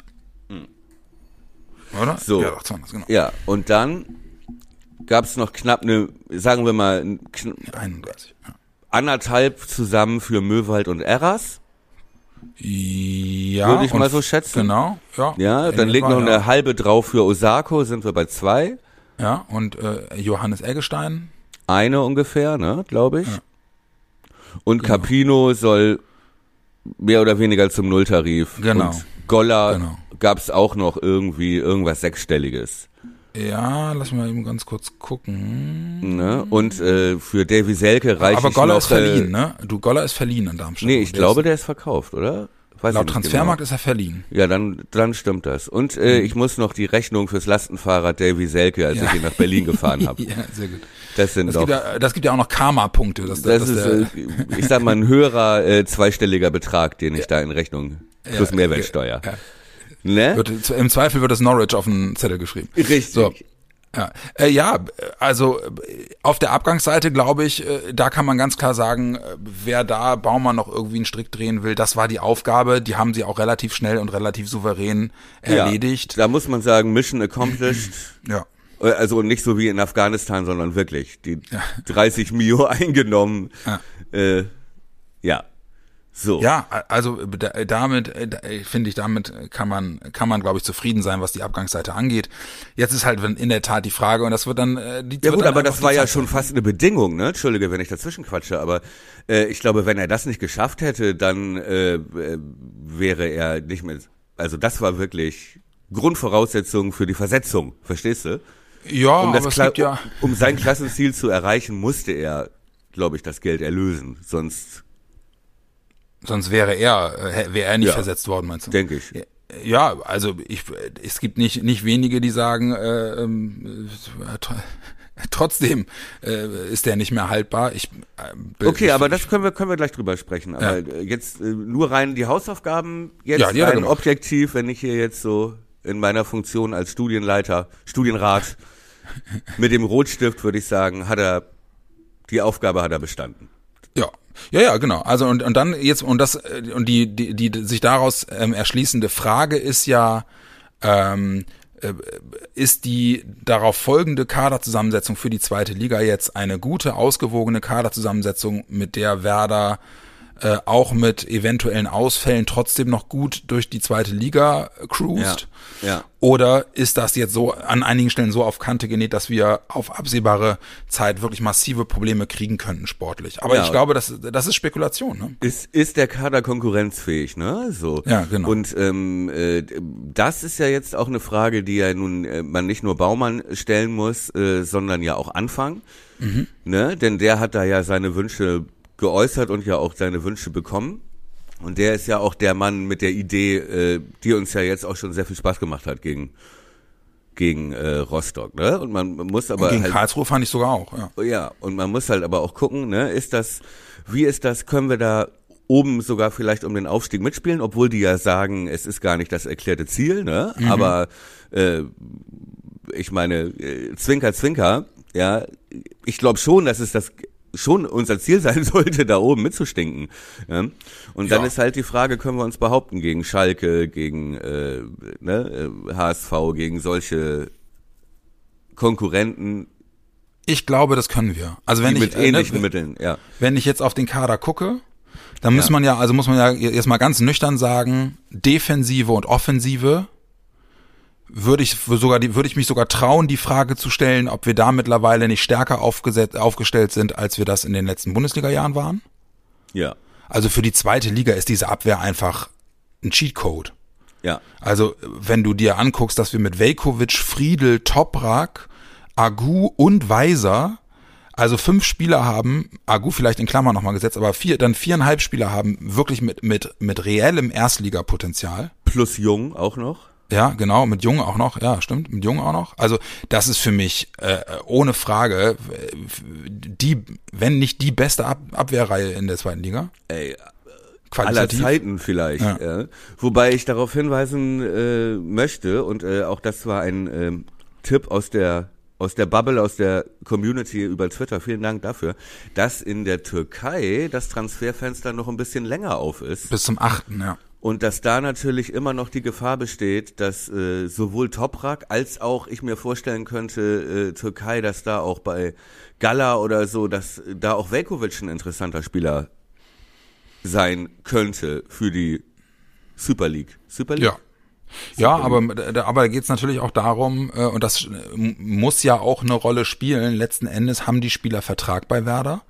Oder? Hm. So. Ja, doch, 32, genau. Ja, und dann gab's noch knapp eine, sagen wir mal, ein kn 31. Ja. anderthalb zusammen für Möwald und Eras. Ja, Würde ich mal so schätzen. Genau, ja. Ja, dann In liegt noch eine halbe drauf für Osako, sind wir bei zwei. Ja, und äh, Johannes Eggestein. Eine ungefähr, ne, glaube ich. Und Genau. Capino soll mehr oder weniger zum Nulltarif. Genau. Und Golla Genau. gab's auch noch irgendwie irgendwas Sechsstelliges. Ja, lass mich mal eben ganz kurz gucken. Ne? Und äh, für Davy Selke reicht Aber ich Goller noch, ist verliehen, Äh, ne? Du, Goller ist verliehen in Darmstadt. nee, ich Der glaube, ist, der ist verkauft, oder? Weiß Laut nicht Transfermarkt Genau. ist er verliehen. Ja, dann, dann stimmt das. Und äh, ich muss noch die Rechnung fürs Lastenfahrrad Davy Selke, als Ja. ich ihn nach Berlin gefahren habe. Ja, sehr gut. Das sind Das doch. gibt, ja, das gibt ja auch noch Karma-Punkte. Das dass ist, äh, ich sag mal, ein höherer äh, zweistelliger Betrag, den ich da in Rechnung plus Ja, Mehrwertsteuer. ja. Ne? wird, Im Zweifel wird das Norwich auf den Zettel geschrieben. Richtig. So. Ja, äh, ja also äh, auf der Abgangsseite glaube ich, äh, da kann man ganz klar sagen, äh, wer da Baumann noch irgendwie einen Strick drehen will, das war die Aufgabe. Die haben sie auch relativ schnell und relativ souverän erledigt. Da muss man sagen, Mission accomplished. Ja. Äh, Also nicht so wie in Afghanistan, sondern wirklich die 30 Mio eingenommen. Ja. Äh, ja. So. Ja, also da- damit äh, finde ich, damit kann man kann man glaube ich zufrieden sein, was die Abgangsseite angeht. Jetzt ist halt in der Tat die Frage und das wird dann äh, die Ja gut, aber einfach das war ja Zeit schon zeigen. fast eine Bedingung, ne? Entschuldige, wenn ich dazwischen quatsche, aber äh, ich glaube, wenn er das nicht geschafft hätte, dann äh, äh, wäre er nicht mehr. Also das war wirklich Grundvoraussetzung für die Versetzung, verstehst du? Ja, Um, das ja um, um sein Klassenziel zu erreichen, musste er, glaube ich, das Geld erlösen. Sonst sonst wäre er äh, wäre er nicht Ja. versetzt worden, meinst du? denke ich. Ja, also ich, es gibt nicht nicht wenige, die sagen, äh, ähm, äh, tr- trotzdem äh, ist der nicht mehr haltbar. Ich, äh, Okay, ich, aber das können wir können wir gleich drüber sprechen. Aber äh, jetzt äh, nur rein die Hausaufgaben jetzt Ja, rein gemacht. objektiv, wenn ich hier jetzt so in meiner Funktion als Studienleiter, Studienrat mit dem Rotstift würde ich sagen, hat er die Aufgabe hat er bestanden. Ja, ja, ja, genau. Also und und dann jetzt und das äh, und die die die sich daraus ähm, erschließende Frage ist ja ähm, äh, ist die darauf folgende Kaderzusammensetzung für die zweite Liga jetzt eine gute, ausgewogene Kaderzusammensetzung, mit der Werder äh, auch mit eventuellen Ausfällen trotzdem noch gut durch die zweite Liga cruist? Ja, ja. Oder ist das jetzt so an einigen Stellen so auf Kante genäht, dass wir auf absehbare Zeit wirklich massive Probleme kriegen könnten sportlich? Aber Ja. ich glaube, das, das ist Spekulation. Ne? Ist, ist der Kader konkurrenzfähig, ne? So. Ja, genau. Und ähm, äh, das ist ja jetzt auch eine Frage, die ja nun äh, man nicht nur Baumann stellen muss, äh, sondern ja auch Anfang. Mhm. Ne? Denn der hat da ja seine Wünsche geäußert und ja auch seine Wünsche bekommen. Und der ist ja auch der Mann mit der Idee, äh, die uns ja jetzt auch schon sehr viel Spaß gemacht hat gegen gegen äh, Rostock, ne? Und man muss aber Und gegen halt Karlsruhe fand ich sogar auch. Ja. ja, und man muss halt aber auch gucken, ne, ist das, wie ist das, können wir da oben sogar vielleicht um den Aufstieg mitspielen, obwohl die ja sagen, es ist gar nicht das erklärte Ziel, ne? Aber äh, ich meine, äh, Zwinker, Zwinker, ja, ich glaube schon, dass es das schon unser Ziel sein sollte, da oben mitzustinken. Ja? Und dann Ja. ist halt die Frage, können wir uns behaupten gegen Schalke, gegen äh, ne, äh, HSV, gegen solche Konkurrenten, Ich glaube, das können wir. Also wenn ich mit äh, ähnlichen ne, Mitteln, ja. wenn ich jetzt auf den Kader gucke, dann muss man ja, also muss man ja jetzt mal ganz nüchtern sagen, Defensive und Offensive würde ich sogar die, würde ich mich sogar trauen, die Frage zu stellen, ob wir da mittlerweile nicht stärker aufgesetzt, aufgestellt sind, als wir das in den letzten Bundesliga-Jahren waren. Ja. Also für die zweite Liga ist diese Abwehr einfach ein Cheatcode. Ja. Also wenn du dir anguckst, dass wir mit Velkovic, Friedel, Toprak, Agu und Weiser also fünf Spieler haben, Agu vielleicht in Klammern nochmal gesetzt, aber vier, dann viereinhalb Spieler haben wirklich mit, mit, mit reellem Erstligapotenzial. Plus Jung auch noch. Ja, genau, mit Jung auch noch, ja, stimmt, mit Jung auch noch. Also das ist für mich äh, ohne Frage die, wenn nicht die beste Ab Abwehrreihe in der zweiten Liga. Ey, aller Zeiten vielleicht. Ja. Ja. Wobei ich darauf hinweisen äh, möchte, und äh, auch das war ein äh, Tipp aus der aus der Bubble, aus der Community über Twitter, vielen Dank dafür, dass in der Türkei das Transferfenster noch ein bisschen länger auf ist. Bis zum achten, ja. Und dass da natürlich immer noch die Gefahr besteht, dass äh, sowohl Toprak als auch ich mir vorstellen könnte, äh, Türkei, dass da auch bei Gala oder so, dass da auch Velkovic ein interessanter Spieler sein könnte für die Super League. Super League? Ja. Ja, aber, aber da geht es natürlich auch darum, äh, und das muss ja auch eine Rolle spielen, letzten Endes haben die Spieler Vertrag bei Werder.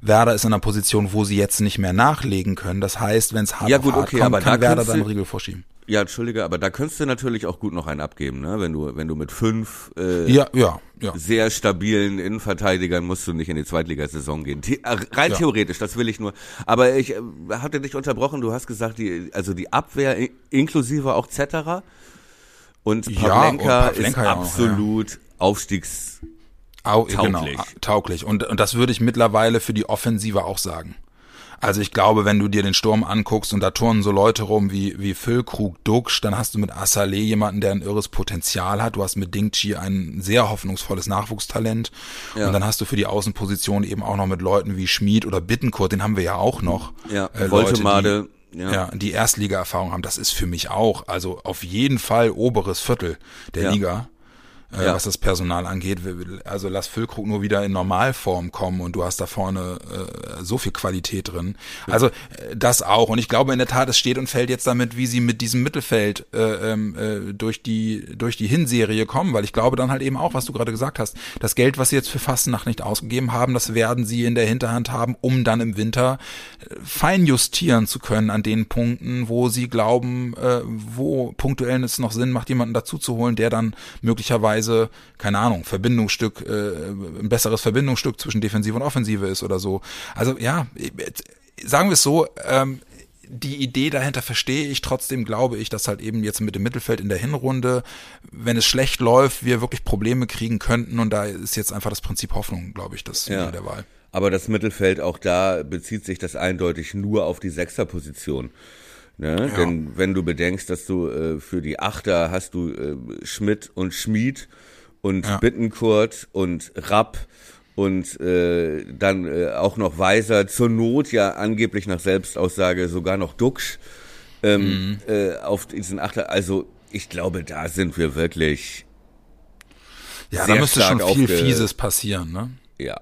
Werder ist in einer Position, wo sie jetzt nicht mehr nachlegen können. Das heißt, wenn es hart, ja, gut, hart okay, kommt, aber kann Werder dann Riegel vorschieben. Ja, entschuldige, aber da könntest du natürlich auch gut noch einen abgeben, ne? Wenn du, wenn du mit fünf äh, ja, ja, ja. sehr stabilen Innenverteidigern musst du nicht in die Zweitligasaison gehen. The äh, rein ja. theoretisch, das will ich nur. Aber ich äh, hatte dich unterbrochen, du hast gesagt, die, also die Abwehr inklusive auch Zetterer und Pavlenka, ja, und Pavlenka ist absolut noch, ja. Aufstiegs Au, genau, tauglich. Genau, tauglich. Und, und das würde ich mittlerweile für die Offensive auch sagen. Also ich glaube, wenn du dir den Sturm anguckst und da turnen so Leute rum wie, wie Füllkrug, Duxch, dann hast du mit Assalé jemanden, der ein irres Potenzial hat. Du hast mit Dingchi ein sehr hoffnungsvolles Nachwuchstalent. Ja. Und dann hast du für die Außenposition eben auch noch mit Leuten wie Schmid oder Bittenkurt, den haben wir ja auch noch. Ja, äh, Leute, Made. Ja. ja, die Erstliga-Erfahrung haben. Das ist für mich auch, also auf jeden Fall oberes Viertel der ja. Liga äh, ja. was das Personal angeht. Also lass Füllkrug nur wieder in Normalform kommen und du hast da vorne äh, so viel Qualität drin. Also äh, das auch. Und ich glaube in der Tat, es steht und fällt jetzt damit, wie sie mit diesem Mittelfeld äh, ähm, äh, durch die durch die Hinserie kommen, weil ich glaube dann halt eben auch, was du gerade gesagt hast, das Geld, was sie jetzt für Fastennacht nicht ausgegeben haben, das werden sie in der Hinterhand haben, um dann im Winter äh, fein justieren zu können an den Punkten, wo sie glauben, äh, wo punktuell es noch Sinn macht, jemanden dazu zu holen, der dann möglicherweise Weise, keine Ahnung, Verbindungsstück, äh, ein besseres Verbindungsstück zwischen Defensive und Offensive ist oder so. Also ja, sagen wir es so, ähm, die Idee dahinter verstehe ich, trotzdem glaube ich, dass halt eben jetzt mit dem Mittelfeld in der Hinrunde, wenn es schlecht läuft, wir wirklich Probleme kriegen könnten und da ist jetzt einfach das Prinzip Hoffnung, glaube ich, das ja. der Wahl. Aber das Mittelfeld, auch da bezieht sich das eindeutig nur auf die Sechserposition. Ne? Ja. Denn wenn du bedenkst, dass du äh, für die Achter hast du äh, Schmidt und Schmied und ja. Bittenkurt und Rapp und äh, dann äh, auch noch Weiser, zur Not ja angeblich nach Selbstaussage sogar noch Duxch ähm, mhm. äh, auf diesen Achter. Also ich glaube, da sind wir wirklich. Ja, da müsste schon viel Fieses passieren, ne? Ja,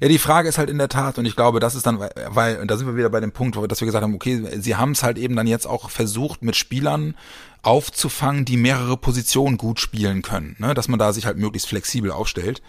ja, die Frage ist halt in der Tat, und ich glaube, das ist dann, weil, und da sind wir wieder bei dem Punkt, dass wir gesagt haben, okay, sie haben es halt eben dann jetzt auch versucht, mit Spielern aufzufangen, die mehrere Positionen gut spielen können, ne? dass man da sich halt möglichst flexibel aufstellt.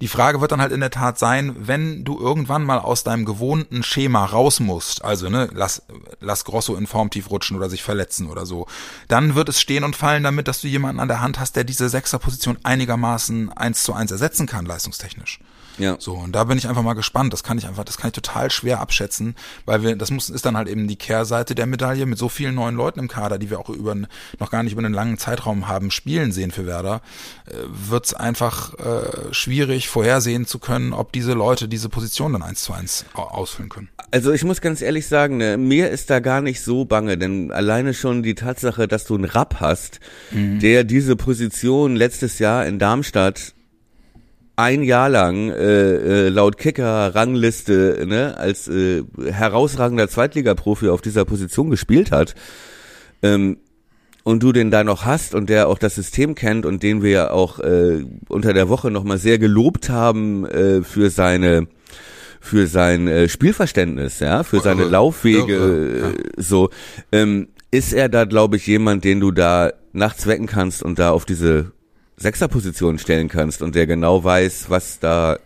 Die Frage wird dann halt in der Tat sein, wenn du irgendwann mal aus deinem gewohnten Schema raus musst, also ne, lass, lass Grosso in Form tief rutschen oder sich verletzen oder so, dann wird es stehen und fallen damit, dass du jemanden an der Hand hast, der diese Sechserposition einigermaßen eins zu eins ersetzen kann, leistungstechnisch. Ja. So, und da bin ich einfach mal gespannt. Das kann ich einfach, das kann ich total schwer abschätzen, weil wir, das muss, ist dann halt eben die Kehrseite der Medaille mit so vielen neuen Leuten im Kader, die wir auch über, noch gar nicht über einen langen Zeitraum haben spielen sehen für Werder, äh, wird es einfach äh, schwierig vorhersehen zu können, ob diese Leute diese Position dann eins zu eins ausfüllen können. Also ich muss ganz ehrlich sagen, ne, mir ist da gar nicht so bange, denn alleine schon die Tatsache, dass du einen Rapp hast, mhm. der diese Position letztes Jahr in Darmstadt ein Jahr lang äh, äh, laut Kicker-Rangliste ne, als äh, herausragender Zweitligaprofi auf dieser Position gespielt hat ähm, und du den da noch hast und der auch das System kennt und den wir ja auch äh, unter der Woche nochmal sehr gelobt haben äh, für seine für sein äh, Spielverständnis, ja, für seine Laufwege, äh, so. Ähm, ist er da, glaube ich, jemand, den du da nachts wecken kannst und da auf diese Sechserposition stellen kannst und der genau weiß, was da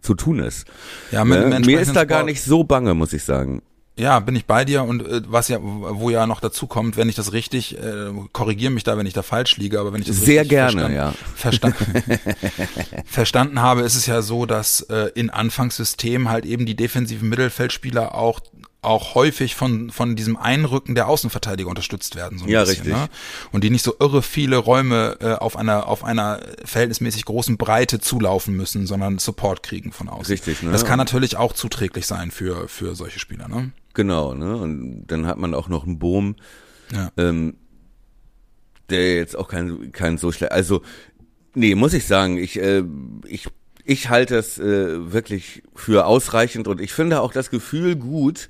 zu tun ist. Ja, mit, mit Mir ist da gar nicht so bange, muss ich sagen. Ja, bin ich bei dir und äh, was ja, wo ja noch dazu kommt, wenn ich das richtig, äh, korrigiere mich da, wenn ich da falsch liege, aber wenn ich das Sehr richtig gerne, verstanden, ja. verstanden, verstanden habe, ist es ja so, dass äh, in Anfangssystemen halt eben die defensiven Mittelfeldspieler auch auch häufig von von diesem Einrücken der Außenverteidiger unterstützt werden so ein Ja, bisschen, richtig. Ne? und die nicht so irre viele Räume äh, auf einer auf einer verhältnismäßig großen Breite zulaufen müssen, sondern Support kriegen von außen. Richtig, ne? Das kann natürlich auch zuträglich sein für für solche Spieler, ne? Genau, ne? Und dann hat man auch noch einen Boom, Ja. ähm, der jetzt auch kein, kein so schlecht. Also, nee, muss ich sagen, ich, äh, ich, ich halte es äh, wirklich für ausreichend und ich finde auch das Gefühl gut,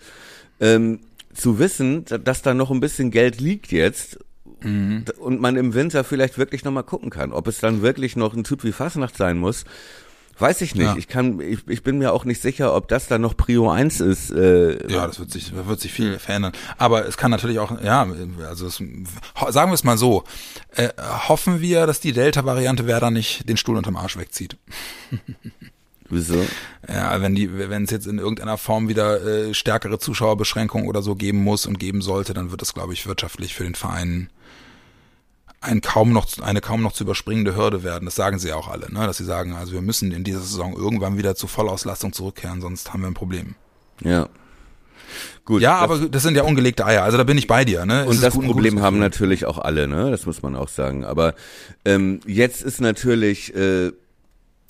ähm, zu wissen, da- dass da noch ein bisschen Geld liegt jetzt Mhm. und man im Winter vielleicht wirklich nochmal gucken kann, ob es dann wirklich noch ein Typ wie Fasnacht sein muss. Weiß ich nicht. Ja. Ich kann, ich, ich bin mir auch nicht sicher, ob das dann noch Prio 1 ist. Äh, Ja, das wird sich, da wird sich viel verändern. Aber es kann natürlich auch, ja, also es, sagen wir es mal so, äh, hoffen wir, dass die Delta-Variante Werder nicht den Stuhl unterm Arsch wegzieht. Wieso? Ja, wenn die, wenn es jetzt in irgendeiner Form wieder äh, stärkere Zuschauerbeschränkungen oder so geben muss und geben sollte, dann wird es, glaube ich, wirtschaftlich für den Verein ein kaum noch, eine kaum noch zu überspringende Hürde werden. Das sagen sie ja auch alle, ne? dass sie sagen, also wir müssen in dieser Saison irgendwann wieder zu Vollauslastung zurückkehren, sonst haben wir ein Problem. Ja. Gut. Ja, das- aber das sind ja ungelegte Eier. Also da bin ich bei dir. Ne? Und das gut- Problem haben natürlich auch alle, ne? Das muss man auch sagen. Aber ähm, jetzt ist natürlich äh,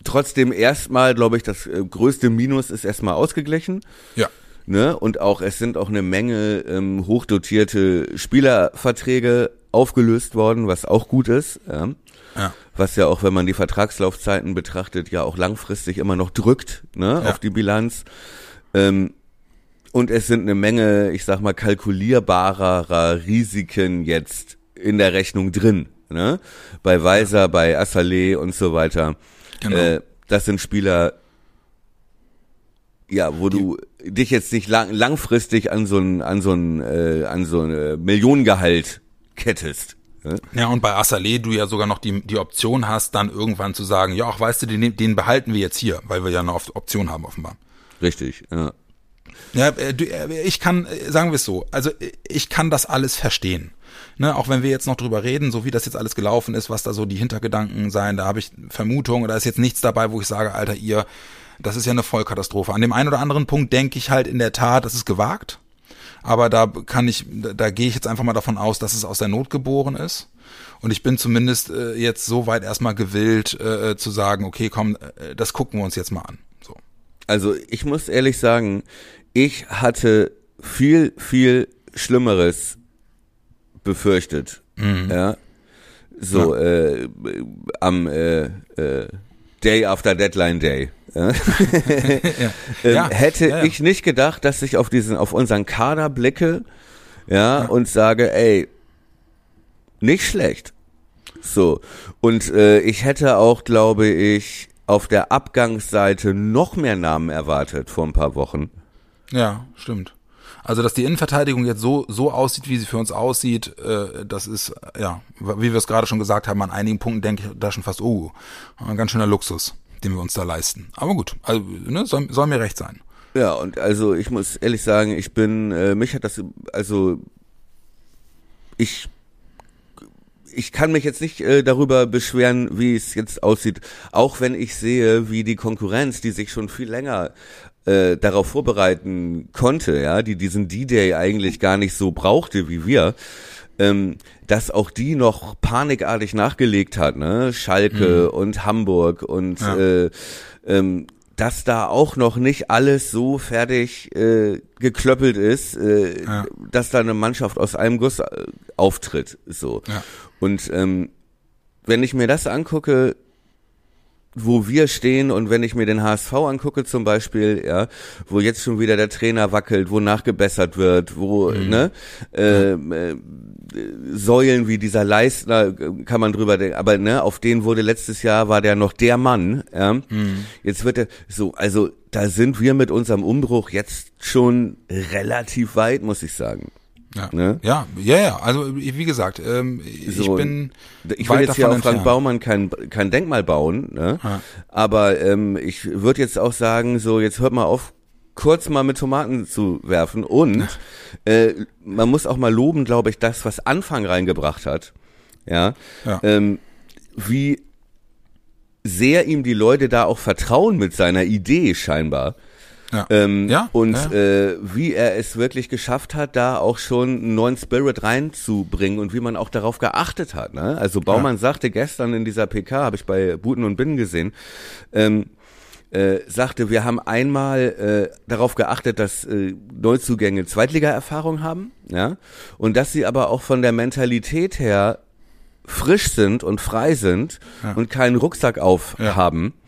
trotzdem erstmal, glaube ich, das äh, größte Minus ist erstmal ausgeglichen. Ja. Ne? Und auch es sind auch eine Menge ähm, hochdotierte Spielerverträge aufgelöst worden, was auch gut ist. Ja? Ja. Was ja auch, wenn man die Vertragslaufzeiten betrachtet, ja auch langfristig immer noch drückt ne? Ja. auf die Bilanz. Ähm, und es sind eine Menge, ich sag mal, kalkulierbarer Risiken jetzt in der Rechnung drin. Ne? Bei Weiser, bei Assalé und so weiter. Genau. Äh, das sind Spieler, ja, wo du dich jetzt nicht lang, langfristig an so ein, an so ein, äh, an so ein Millionengehalt kettest. Ne? Ja, und bei Assalé du ja sogar noch die, die Option hast, dann irgendwann zu sagen, ja, ach, weißt du, den, den behalten wir jetzt hier, weil wir ja eine Op- Option haben offenbar. Richtig, ja. Ja, äh, du, äh, ich kann, äh, sagen wir es so, also ich kann das alles verstehen. Ne, auch wenn wir jetzt noch drüber reden, so wie das jetzt alles gelaufen ist, was da so die Hintergedanken sein, da habe ich Vermutungen, da ist jetzt nichts dabei, wo ich sage, Alter, ihr, das ist ja eine Vollkatastrophe. An dem einen oder anderen Punkt denke ich halt in der Tat, das ist gewagt. Aber da kann ich, da, da gehe ich jetzt einfach mal davon aus, dass es aus der Not geboren ist. Und ich bin zumindest äh, jetzt so weit erstmal gewillt äh, zu sagen, okay, komm, äh, das gucken wir uns jetzt mal an. So. Also ich muss ehrlich sagen, ich hatte viel, viel Schlimmeres befürchtet. Ja. So, äh, am äh, äh, Day after Deadline Day. Ja. ähm, hätte ich nicht gedacht, dass ich auf diesen, auf unseren Kader blicke, ja, und sage, ey, nicht schlecht. So. Und äh, ich hätte auch, glaube ich, auf der Abgangsseite noch mehr Namen erwartet vor ein paar Wochen. Ja, stimmt. Also, dass die Innenverteidigung jetzt so, so aussieht, wie sie für uns aussieht, äh, das ist, äh, ja, wie wir es gerade schon gesagt haben, an einigen Punkten denke ich da schon fast, oh, ein ganz schöner Luxus, den wir uns da leisten. Aber gut, also, ne, soll, soll mir recht sein. Ja, und also ich muss ehrlich sagen, ich bin, äh, mich hat das, also ich ich kann mich jetzt nicht äh, darüber beschweren, wie es jetzt aussieht, auch wenn ich sehe, wie die Konkurrenz, die sich schon viel länger äh, darauf vorbereiten konnte, ja, die diesen D-Day eigentlich gar nicht so brauchte wie wir, ähm, dass auch die noch panikartig nachgelegt hat, ne? Schalke und Hamburg und Ja. äh, ähm, dass da auch noch nicht alles so fertig äh, geklöppelt ist, äh, Ja. dass da eine Mannschaft aus einem Guss äh, auftritt. So. Ja. Und ähm, wenn ich mir das angucke, wo wir stehen und wenn ich mir den HSV angucke zum Beispiel, ja, wo jetzt schon wieder der Trainer wackelt, wo nachgebessert wird, wo, ne, ähm, äh, Säulen wie dieser Leistner, äh, kann man drüber denken, aber ne, auf den wurde letztes Jahr, war der noch der Mann, ja. Jetzt wird er, so, also da sind wir mit unserem Umbruch jetzt schon relativ weit, muss ich sagen. Ja, Ne? ja, ja, ja. Also wie gesagt, ähm, ich So, bin Ich will jetzt hier davon auf Frank. Baumann kein, kein Denkmal bauen, ne? Ja. aber ähm, ich würde jetzt auch sagen, so jetzt hört mal auf, kurz mal mit Tomaten zu werfen und äh, man muss auch mal loben, glaube ich, das, was Anfang reingebracht hat, ja, Ja. Ähm, wie sehr ihm die Leute da auch vertrauen mit seiner Idee scheinbar. Ja. Ähm, Ja, und ja. Äh, wie er es wirklich geschafft hat, da auch schon einen neuen Spirit reinzubringen und wie man auch darauf geachtet hat. Ne? Also Baumann sagte gestern in dieser PK, habe ich bei Buten und Binnen gesehen, ähm, äh, sagte, wir haben einmal äh, darauf geachtet, dass äh, Neuzugänge Zweitliga-Erfahrung haben, ja, und dass sie aber auch von der Mentalität her frisch sind und frei sind Ja. und keinen Rucksack aufhaben. Ja.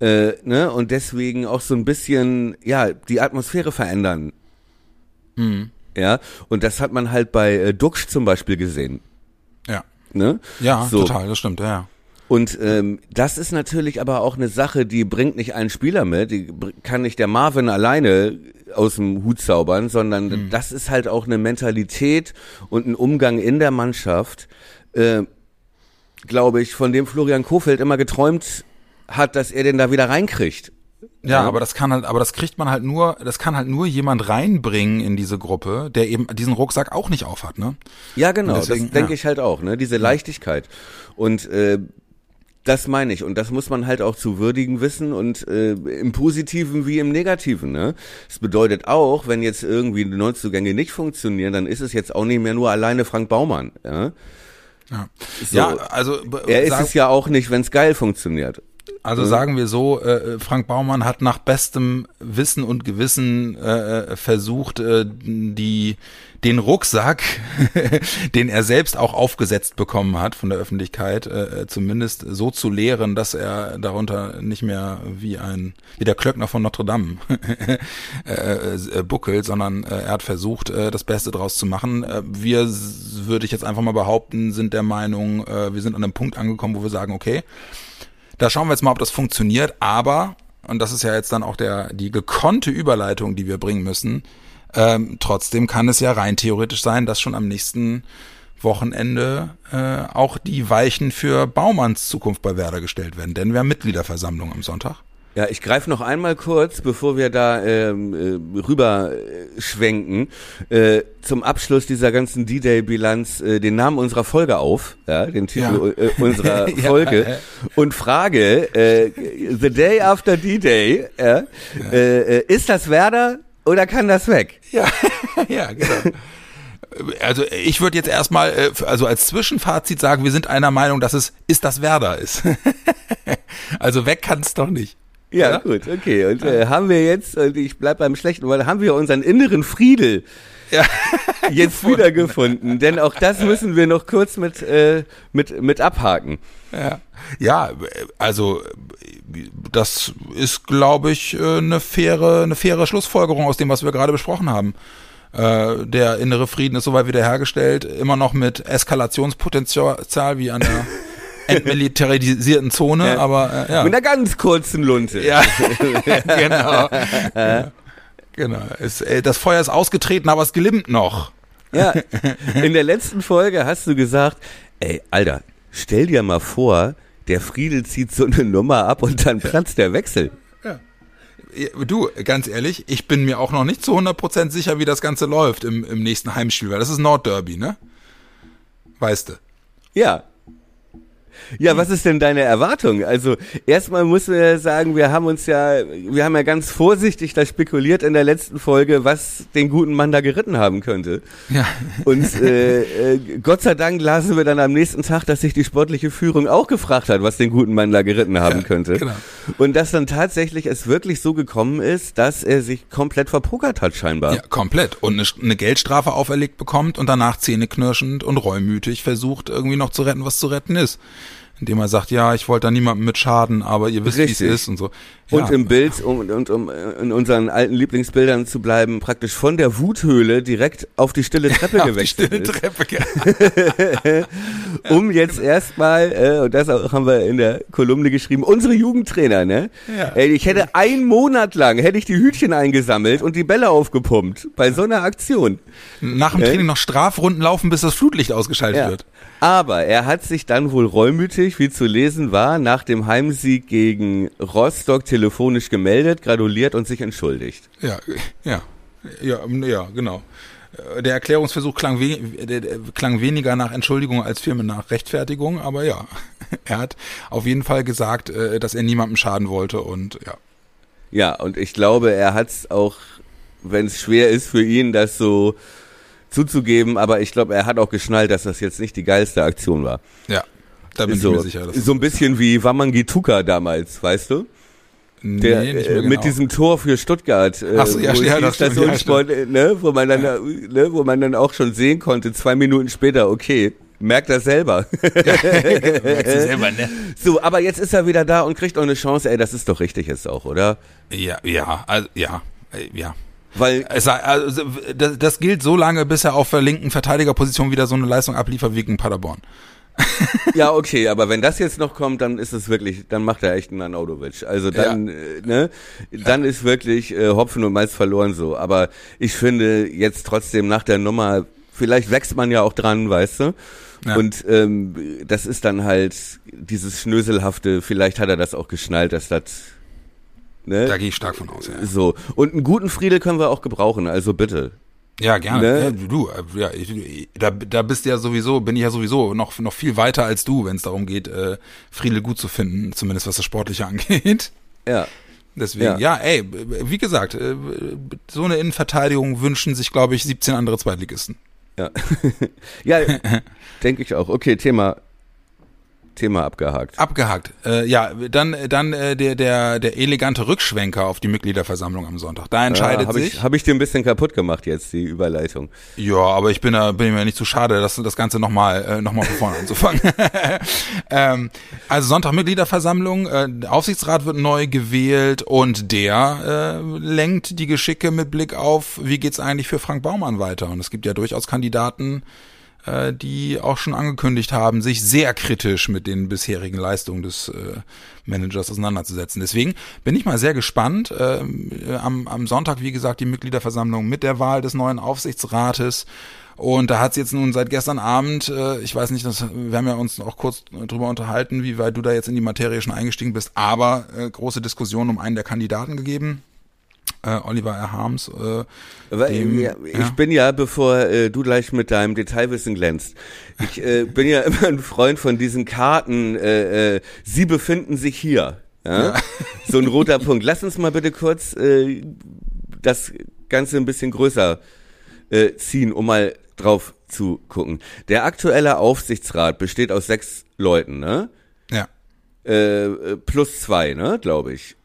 Äh, ne? Und deswegen auch so ein bisschen, ja, die Atmosphäre verändern. Mhm. Ja, und das hat man halt bei äh, Duxch zum Beispiel gesehen. Ja, Ne? ja, So. total, das stimmt, ja, ja. Und ähm, das ist natürlich aber auch eine Sache, die bringt nicht einen Spieler mit, die kann nicht der Marvin alleine aus dem Hut zaubern, sondern Mhm. das ist halt auch eine Mentalität und ein Umgang in der Mannschaft, äh, glaube ich, von dem Florian Kofeld immer geträumt hat, dass er den da wieder reinkriegt. Ja, aber das kann halt, aber das kriegt man halt nur, das kann halt nur jemand reinbringen in diese Gruppe, der eben diesen Rucksack auch nicht aufhat, ne? Ja, genau, Deswegen, das denke ja. ich halt auch, ne? Diese Leichtigkeit. Und äh, das meine ich. Und das muss man halt auch zu würdigen wissen und äh, im Positiven wie im Negativen. Ne? Das bedeutet auch, wenn jetzt irgendwie die Neuzugänge nicht funktionieren, dann ist es jetzt auch nicht mehr nur alleine Frank Baumann. Ja, Ja, So. ja also er ist es ja auch nicht, wenn es geil funktioniert. Also sagen wir so, äh, Frank Baumann hat nach bestem Wissen und Gewissen äh, versucht, äh, die den Rucksack, den er selbst auch aufgesetzt bekommen hat von der Öffentlichkeit, äh, zumindest so zu leeren, dass er darunter nicht mehr wie ein wie der Klöckner von Notre Dame äh, äh, buckelt, sondern äh, er hat versucht, äh, das Beste draus zu machen. Äh, wir, würde ich jetzt einfach mal behaupten, sind der Meinung, äh, wir sind an einem Punkt angekommen, wo wir sagen, okay, da schauen wir jetzt mal, ob das funktioniert, aber, und das ist ja jetzt dann auch der, die gekonnte Überleitung, die wir bringen müssen, ähm, trotzdem kann es ja rein theoretisch sein, dass schon am nächsten Wochenende äh, auch die Weichen für Baumanns Zukunft bei Werder gestellt werden, denn wir haben Mitgliederversammlung am Sonntag. Ja, ich greife noch einmal kurz, bevor wir da ähm, äh, rüber äh, schwenken, äh, zum Abschluss dieser ganzen D-Day-Bilanz äh, den Namen unserer Folge auf, ja, den Titel Ja. äh, unserer Ja. Folge und frage, äh, The Day After D-Day, ja, Äh, äh, ist das Werder oder kann das weg? Ja, ja, genau. Also ich würde jetzt erstmal, also als Zwischenfazit sagen, wir sind einer Meinung, dass es ist das Werder ist. also weg kann es doch nicht. Ja, Ja? gut, okay. Und äh, haben wir jetzt, und ich bleib beim Schlechten, weil haben wir unseren inneren Friedel Ja. jetzt wiedergefunden. Denn auch das müssen wir noch kurz mit, äh, mit, mit abhaken. Ja, ja also das ist, glaube ich, äh, eine faire, eine faire Schlussfolgerung aus dem, was wir gerade besprochen haben. Äh, Der innere Frieden ist soweit wiederhergestellt, immer noch mit Eskalationspotenzial wie an der entmilitarisierten Zone, Ja. aber äh, ja. Mit einer ganz kurzen Lunte. Ja, genau. ja. Genau. Es, äh, das Feuer ist ausgetreten, aber es glimmt noch. Ja. In der letzten Folge hast du gesagt, ey, Alter, stell dir mal vor, der Friedel zieht so eine Nummer ab und dann platzt der Wechsel. Du, ganz ehrlich, ich bin mir auch noch nicht zu 100% sicher, wie das Ganze läuft im, im nächsten Heimspiel, weil das ist Nordderby, ne? Weißt du. Ja. Ja, was ist denn deine Erwartung? Also erstmal muss man ja sagen, wir haben uns ja, wir haben ja ganz vorsichtig da spekuliert in der letzten Folge, was den guten Mann da geritten haben könnte. Ja. Und äh, äh, Gott sei Dank lasen wir dann am nächsten Tag, dass sich die sportliche Führung auch gefragt hat, was den guten Mann da geritten haben Ja, könnte. genau. Und dass dann tatsächlich es wirklich so gekommen ist, dass er sich komplett verpokert hat scheinbar. Ja, komplett. Und eine, eine Geldstrafe auferlegt bekommt und danach zähneknirschend und reumütig versucht, irgendwie noch zu retten, was zu retten ist. Indem er sagt, ja, ich wollte da niemandem mit schaden, aber ihr wisst, wie es ist und so. Ja. Und im Bild, um, und um in unseren alten Lieblingsbildern zu bleiben, praktisch von der Wuthöhle direkt auf die stille Treppe auf die gewechselt stille. Treppe. um jetzt erstmal, äh, und das haben wir in der Kolumne geschrieben, unsere Jugendtrainer, ne? Ja. Ey, ich hätte einen Monat lang, hätte ich die Hütchen eingesammelt und die Bälle aufgepumpt bei so einer Aktion. Nach dem Äh? Training noch Strafrunden laufen, bis das Flutlicht ausgeschaltet Ja. wird. Aber er hat sich dann wohl reumütig, wie zu lesen war, nach dem Heimsieg gegen Rostock telefonisch gemeldet, gratuliert und sich entschuldigt. Ja, ja, ja, ja, genau. Äh, Der Erklärungsversuch klang, we klang weniger nach Entschuldigung als vielmehr nach Rechtfertigung, aber ja, er hat auf jeden Fall gesagt, äh, dass er niemandem schaden wollte und ja. Ja, und ich glaube, er hat es auch, wenn es schwer ist für ihn, das so zuzugeben, aber ich glaube, er hat auch geschnallt, dass das jetzt nicht die geilste Aktion war. Ja, da bin so, ich mir sicher. So ein bisschen wie Wamangituka damals, weißt du? Der, nee, nicht äh, mehr mit genau. diesem Tor für Stuttgart, äh, so, ja, wo ja, das stimmt, ja, ne, wo man dann, ne, wo man dann auch schon sehen konnte, zwei Minuten später, okay, merkt er selber. Merkst du selber, ne? so, aber jetzt ist er wieder da und kriegt auch eine Chance, ey, das ist doch richtig jetzt auch, oder? Ja, ja, also, ja, äh, ja. Weil, Es also, das, das gilt so lange, bis er auf der linken Verteidigerposition wieder so eine Leistung abliefert wie gegen Paderborn. Ja, okay, aber wenn das jetzt noch kommt, dann ist es wirklich, dann macht er echt einen Anaudovic. Also dann, äh, ne, dann ist wirklich äh, Hopfen und Malz verloren so. Aber ich finde jetzt trotzdem nach der Nummer, vielleicht wächst man ja auch dran, weißt du? Ja. Und ähm, das ist dann halt dieses Schnöselhafte, vielleicht hat er das auch geschnallt, dass das, ne? Da gehe ich stark von aus, ja. So. Und einen guten Friedel können wir auch gebrauchen, also bitte. Ja, gerne. Ne? Ja, du, ja, ich, da, da bist ja sowieso, bin ich ja sowieso noch, noch viel weiter als du, wenn es darum geht, äh, Friedel gut zu finden, zumindest was das Sportliche angeht. Ja. Deswegen, Ja. ja, ey, wie gesagt, äh, so eine Innenverteidigung wünschen sich, glaube ich, 17 andere Zweitligisten. Ja, ja denke ich auch. Okay, Thema, Thema abgehakt. Abgehakt. Äh, ja, dann, dann äh, der, der, der elegante Rückschwenker auf die Mitgliederversammlung am Sonntag. Da entscheidet habe sich. ich, hab ich dir ein bisschen kaputt gemacht jetzt, die Überleitung. Ja, aber ich bin da bin mir nicht zu schade, das, das Ganze nochmal äh, noch mal von vorne anzufangen. ähm, also Sonntag Mitgliederversammlung, äh, der Aufsichtsrat wird neu gewählt und der äh, lenkt die Geschicke mit Blick auf, wie geht's eigentlich für Frank Baumann weiter. Und es gibt ja durchaus Kandidaten, äh, die auch schon angekündigt haben, sich sehr kritisch mit den bisherigen Leistungen des äh, Managers auseinanderzusetzen. Deswegen bin ich mal sehr gespannt. Äh, am, am Sonntag, wie gesagt, die Mitgliederversammlung mit der Wahl des neuen Aufsichtsrates. Und da hat es jetzt nun seit gestern Abend, äh, ich weiß nicht, das, wir haben ja uns auch kurz drüber unterhalten, wie weit du da jetzt in die Materie schon eingestiegen bist, aber äh, große Diskussion um einen der Kandidaten gegeben. Äh, Oliver R. Harms. Äh, Weil, dem, ja, ich bin ja, bevor äh, du gleich mit deinem Detailwissen glänzt, ich äh, bin ja immer ein Freund von diesen Karten, äh, äh, sie befinden sich hier. Ja? So ein roter Punkt. Lass uns mal bitte kurz äh, das Ganze ein bisschen größer äh, ziehen, um mal drauf zu gucken. Der aktuelle Aufsichtsrat besteht aus sechs Leuten, ne? ja. Äh, äh, plus zwei, ne, glaube ich.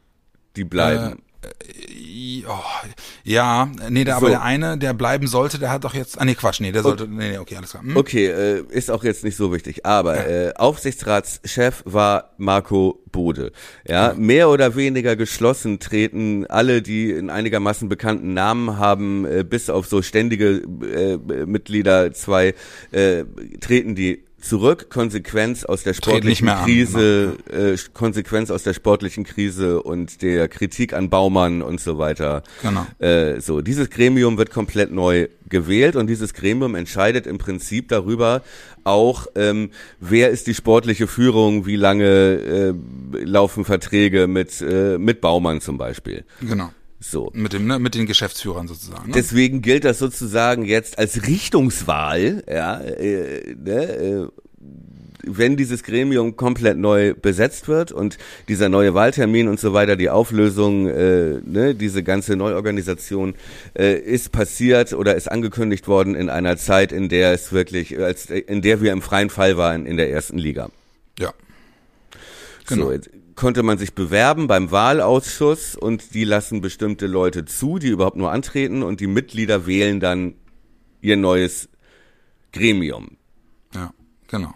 Die bleiben. Äh, oh, ja, nee, der, So. aber der eine, der bleiben sollte, der hat doch jetzt, ah nee, Quatsch, nee, der sollte, nee, nee, okay, alles klar. Hm? Okay, äh, ist auch jetzt nicht so wichtig. Aber äh, Aufsichtsratschef war Marco Bode. Ja, mehr oder weniger geschlossen treten alle, die einen einigermaßen bekannten Namen haben, äh, bis auf so ständige äh, Mitglieder zwei, äh, treten die zurück. Konsequenz aus der sportlichen an, Krise, äh, Konsequenz aus der sportlichen Krise und der Kritik an Baumann und so weiter. Genau. Äh, so, dieses Gremium wird komplett neu gewählt und dieses Gremium entscheidet im Prinzip darüber auch, ähm, wer ist die sportliche Führung, wie lange äh, laufen Verträge mit, äh, mit Baumann zum Beispiel. Genau. So. Mit dem, ne, mit den Geschäftsführern sozusagen. Ne? Deswegen gilt das sozusagen jetzt als Richtungswahl, ja, äh, ne, äh, wenn dieses Gremium komplett neu besetzt wird und dieser neue Wahltermin und so weiter, die Auflösung, äh, ne, diese ganze Neuorganisation äh, ist passiert oder ist angekündigt worden in einer Zeit, in der es wirklich, als in der wir im freien Fall waren in der ersten Liga. ja. Genau. So, konnte man sich bewerben beim Wahlausschuss und die lassen bestimmte Leute zu, die überhaupt nur antreten und die Mitglieder wählen dann ihr neues Gremium. Ja, genau.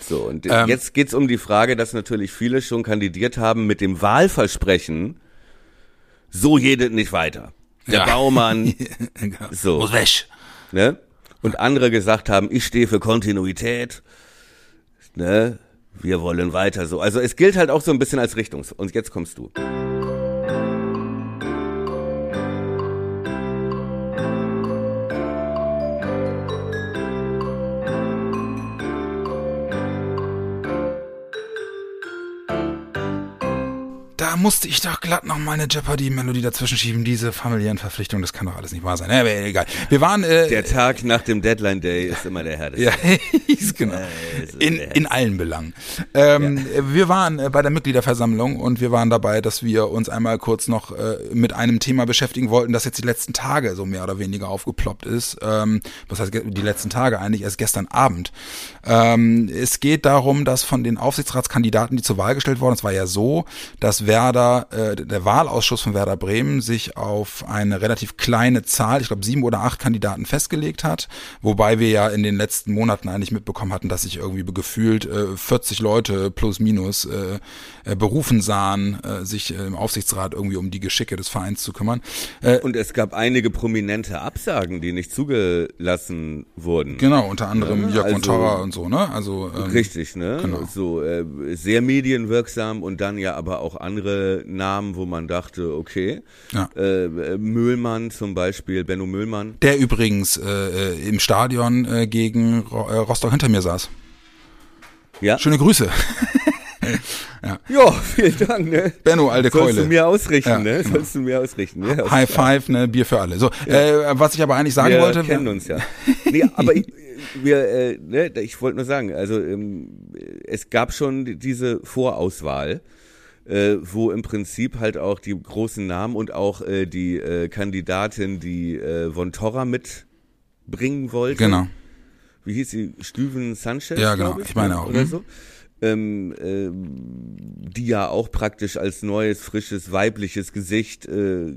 So, und Ähm. jetzt geht's um die Frage, dass natürlich viele schon kandidiert haben mit dem Wahlversprechen, so jedet nicht weiter. Der Ja. Baumann, so. Muss weg. ne? Und andere gesagt haben, ich stehe für Kontinuität. ne, wir wollen weiter so. Also es gilt halt auch so ein bisschen als Richtungs. Und jetzt kommst du. Musste ich doch glatt noch mal eine Jeopardy-Melodie dazwischen schieben. Diese familiären Verpflichtungen, das kann doch alles nicht wahr sein. Ja, egal. Wir waren. Äh, Der Tag nach dem Deadline Day ist immer der härteste. ja, genau. In, in allen Belangen. Ähm, Wir waren äh, bei der Mitgliederversammlung und wir waren dabei, dass wir uns einmal kurz noch äh, mit einem Thema beschäftigen wollten, das jetzt die letzten Tage so mehr oder weniger aufgeploppt ist. Ähm, was heißt die letzten Tage eigentlich? Erst gestern Abend. Ähm, es geht darum, dass von den Aufsichtsratskandidaten, die zur Wahl gestellt wurden, es war ja so, dass Werder, äh, der Wahlausschuss von Werder Bremen sich auf eine relativ kleine Zahl, ich glaube sieben oder acht Kandidaten festgelegt hat, wobei wir ja in den letzten Monaten eigentlich mitbekommen hatten, dass sich irgendwie gefühlt äh, 40 Leute plus minus äh, äh, berufen sahen, äh, sich äh, im Aufsichtsrat irgendwie um die Geschicke des Vereins zu kümmern. Äh, Und es gab einige prominente Absagen, die nicht zugelassen wurden. genau, unter anderem Ja, Jörg also- Montauer und so, ne? Also ähm, Richtig, ne? Genau. So äh, sehr medienwirksam und dann ja aber auch andere Namen, wo man dachte, okay, Ja. äh, äh, Müllmann zum Beispiel, Benno Müllmann. Der übrigens äh, äh, im Stadion äh, gegen Ro äh, Rostock hinter mir saß. Ja, Schöne Grüße. ja vielen Dank, ne? Benno, alte Sollst Keule. du mir ausrichten, Ja, ne? genau. Sollst du mir ausrichten. Ja, High Five, ne, Bier für alle. So, äh, was ich aber eigentlich sagen wir wollte. kennen uns ja. Nee, aber ich, wir, äh, ne, ich wollte nur sagen, also ähm, es gab schon diese Vorauswahl, äh, wo im Prinzip halt auch die großen Namen und auch äh, die äh, Kandidatin, die äh, Von Torra mitbringen wollte. Genau. Wie hieß sie? Stüven Sanchez? Ja, genau. Ich, Ich meine ne? auch, Oder mhm. so. Ähm, äh, die ja auch praktisch als neues, frisches, weibliches Gesicht äh,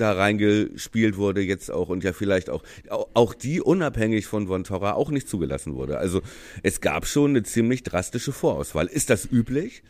da reingespielt wurde jetzt auch und ja vielleicht auch au- auch die unabhängig von Von Torra auch nicht zugelassen wurde. Also es gab schon eine ziemlich drastische Vorauswahl. Ist das üblich?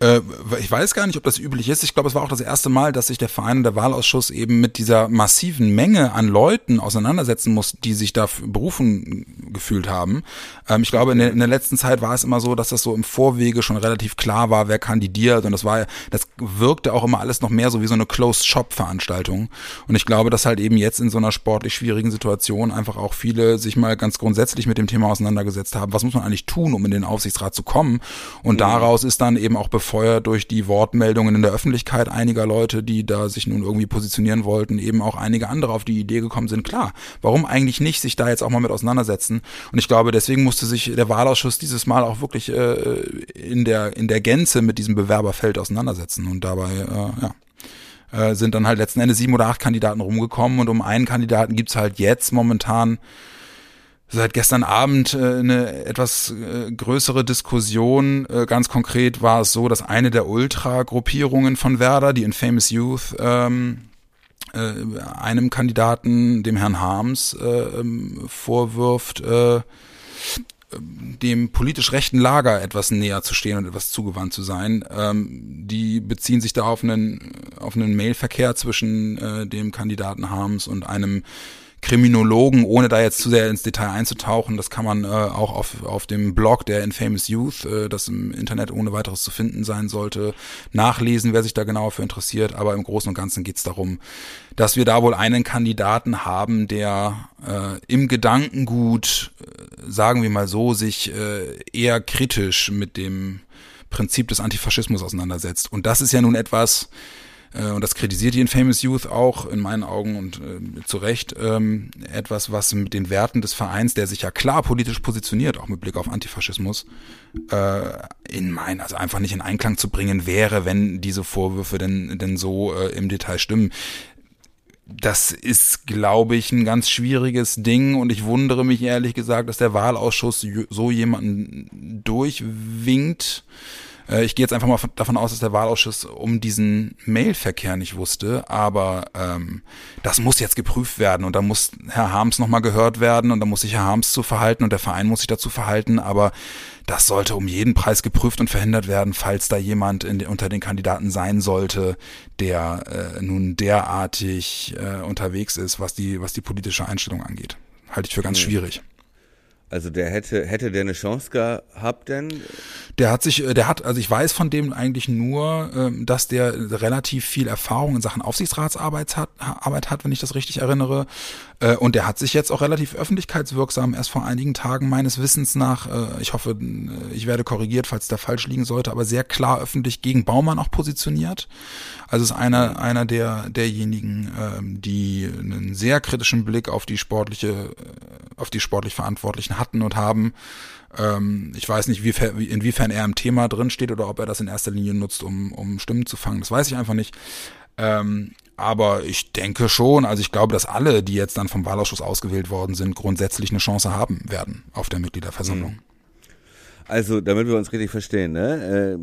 Äh, ich weiß gar nicht, ob das üblich ist. Ich glaube, es war auch das erste Mal, dass sich der Verein und der Wahlausschuss eben mit dieser massiven Menge an Leuten auseinandersetzen muss, die sich da berufen gefühlt haben. Ähm, ich glaube, in der, in der letzten Zeit war es immer so, dass das so im Vorwege schon relativ klar war, wer kandidiert und das war, das wirkte auch immer alles noch mehr so wie so eine Closed-Shop-Veranstaltung. Und ich glaube, dass halt eben jetzt in so einer sportlich schwierigen Situation einfach auch viele sich mal ganz grundsätzlich mit dem Thema auseinandergesetzt haben. Was muss man eigentlich tun, um in den Aufsichtsrat zu kommen? Und daraus ist dann eben auch befeuert durch die Wortmeldungen in der Öffentlichkeit einiger Leute, die da sich nun irgendwie positionieren wollten, eben auch einige andere auf die Idee gekommen sind, klar, warum eigentlich nicht sich da jetzt auch mal mit auseinandersetzen? Und ich glaube, deswegen musste sich der Wahlausschuss dieses Mal auch wirklich äh, in der in der Gänze mit diesem Bewerberfeld auseinandersetzen und dabei äh, ja äh, sind dann halt letzten Endes sieben oder acht Kandidaten rumgekommen und um einen Kandidaten gibt's halt jetzt momentan seit gestern Abend äh, eine etwas äh, größere Diskussion. Äh, ganz konkret war es so, dass eine der Ultra-Gruppierungen von Werder, die Infamous Youth, ähm, äh, einem Kandidaten, dem Herrn Harms, äh, ähm, vorwirft, äh, dem politisch rechten Lager etwas näher zu stehen und etwas zugewandt zu sein. Ähm, die beziehen sich da auf einen, auf einen Mailverkehr zwischen äh, dem Kandidaten Harms und einem Kriminologen, ohne da jetzt zu sehr ins Detail einzutauchen. Das kann man äh, auch auf, auf dem Blog der Infamous Youth, äh, das im Internet ohne weiteres zu finden sein sollte, nachlesen, wer sich da genauer für interessiert. Aber im Großen und Ganzen geht es darum, dass wir da wohl einen Kandidaten haben, der äh, im Gedankengut, äh, sagen wir mal so, sich äh, eher kritisch mit dem Prinzip des Antifaschismus auseinandersetzt. Und das ist ja nun etwas, und das kritisiert die Infamous Youth auch in meinen Augen und äh, zu Recht, ähm, etwas, was mit den Werten des Vereins, der sich ja klar politisch positioniert, auch mit Blick auf Antifaschismus, äh, in mein, also einfach nicht in Einklang zu bringen wäre, wenn diese Vorwürfe denn, denn so äh, im Detail stimmen das ist, glaube ich, ein ganz schwieriges Ding und ich wundere mich ehrlich gesagt, dass der Wahlausschuss so jemanden durchwinkt. Äh, Ich gehe jetzt einfach mal davon aus, dass der Wahlausschuss um diesen Mailverkehr nicht wusste, aber ähm, das muss jetzt geprüft werden und da muss Herr Harms nochmal gehört werden und da muss sich Herr Harms zu verhalten und der Verein muss sich dazu verhalten, aber das sollte um jeden Preis geprüft und verhindert werden, falls da jemand in, unter den Kandidaten sein sollte, der äh, nun derartig äh, unterwegs ist, was die, was die politische Einstellung angeht. Halte ich für ganz schwierig. Also der hätte, hätte der eine Chance gehabt denn? Der hat sich, äh, der hat, also ich weiß von dem eigentlich nur, ähm, dass der relativ viel Erfahrung in Sachen Aufsichtsratsarbeit hat, Arbeit hat, wenn ich das richtig erinnere. Äh, und der hat sich jetzt auch relativ öffentlichkeitswirksam erst vor einigen Tagen meines Wissens nach, äh, ich hoffe, ich werde korrigiert, falls der falsch liegen sollte, aber sehr klar öffentlich gegen Baumann auch positioniert. Also ist einer, einer der, derjenigen, ähm, die einen sehr kritischen Blick auf die sportliche, auf die sportlich Verantwortlichen hatten und haben. Ähm, ich weiß nicht, wie, inwiefern er im Thema drin steht oder ob er das in erster Linie nutzt, um, um Stimmen zu fangen. Das weiß ich einfach nicht. Ähm, aber ich denke schon, also ich glaube, dass alle, die jetzt dann vom Wahlausschuss ausgewählt worden sind, grundsätzlich eine Chance haben werden auf der Mitgliederversammlung. Mhm. Also, damit wir uns richtig verstehen, ne? Äh,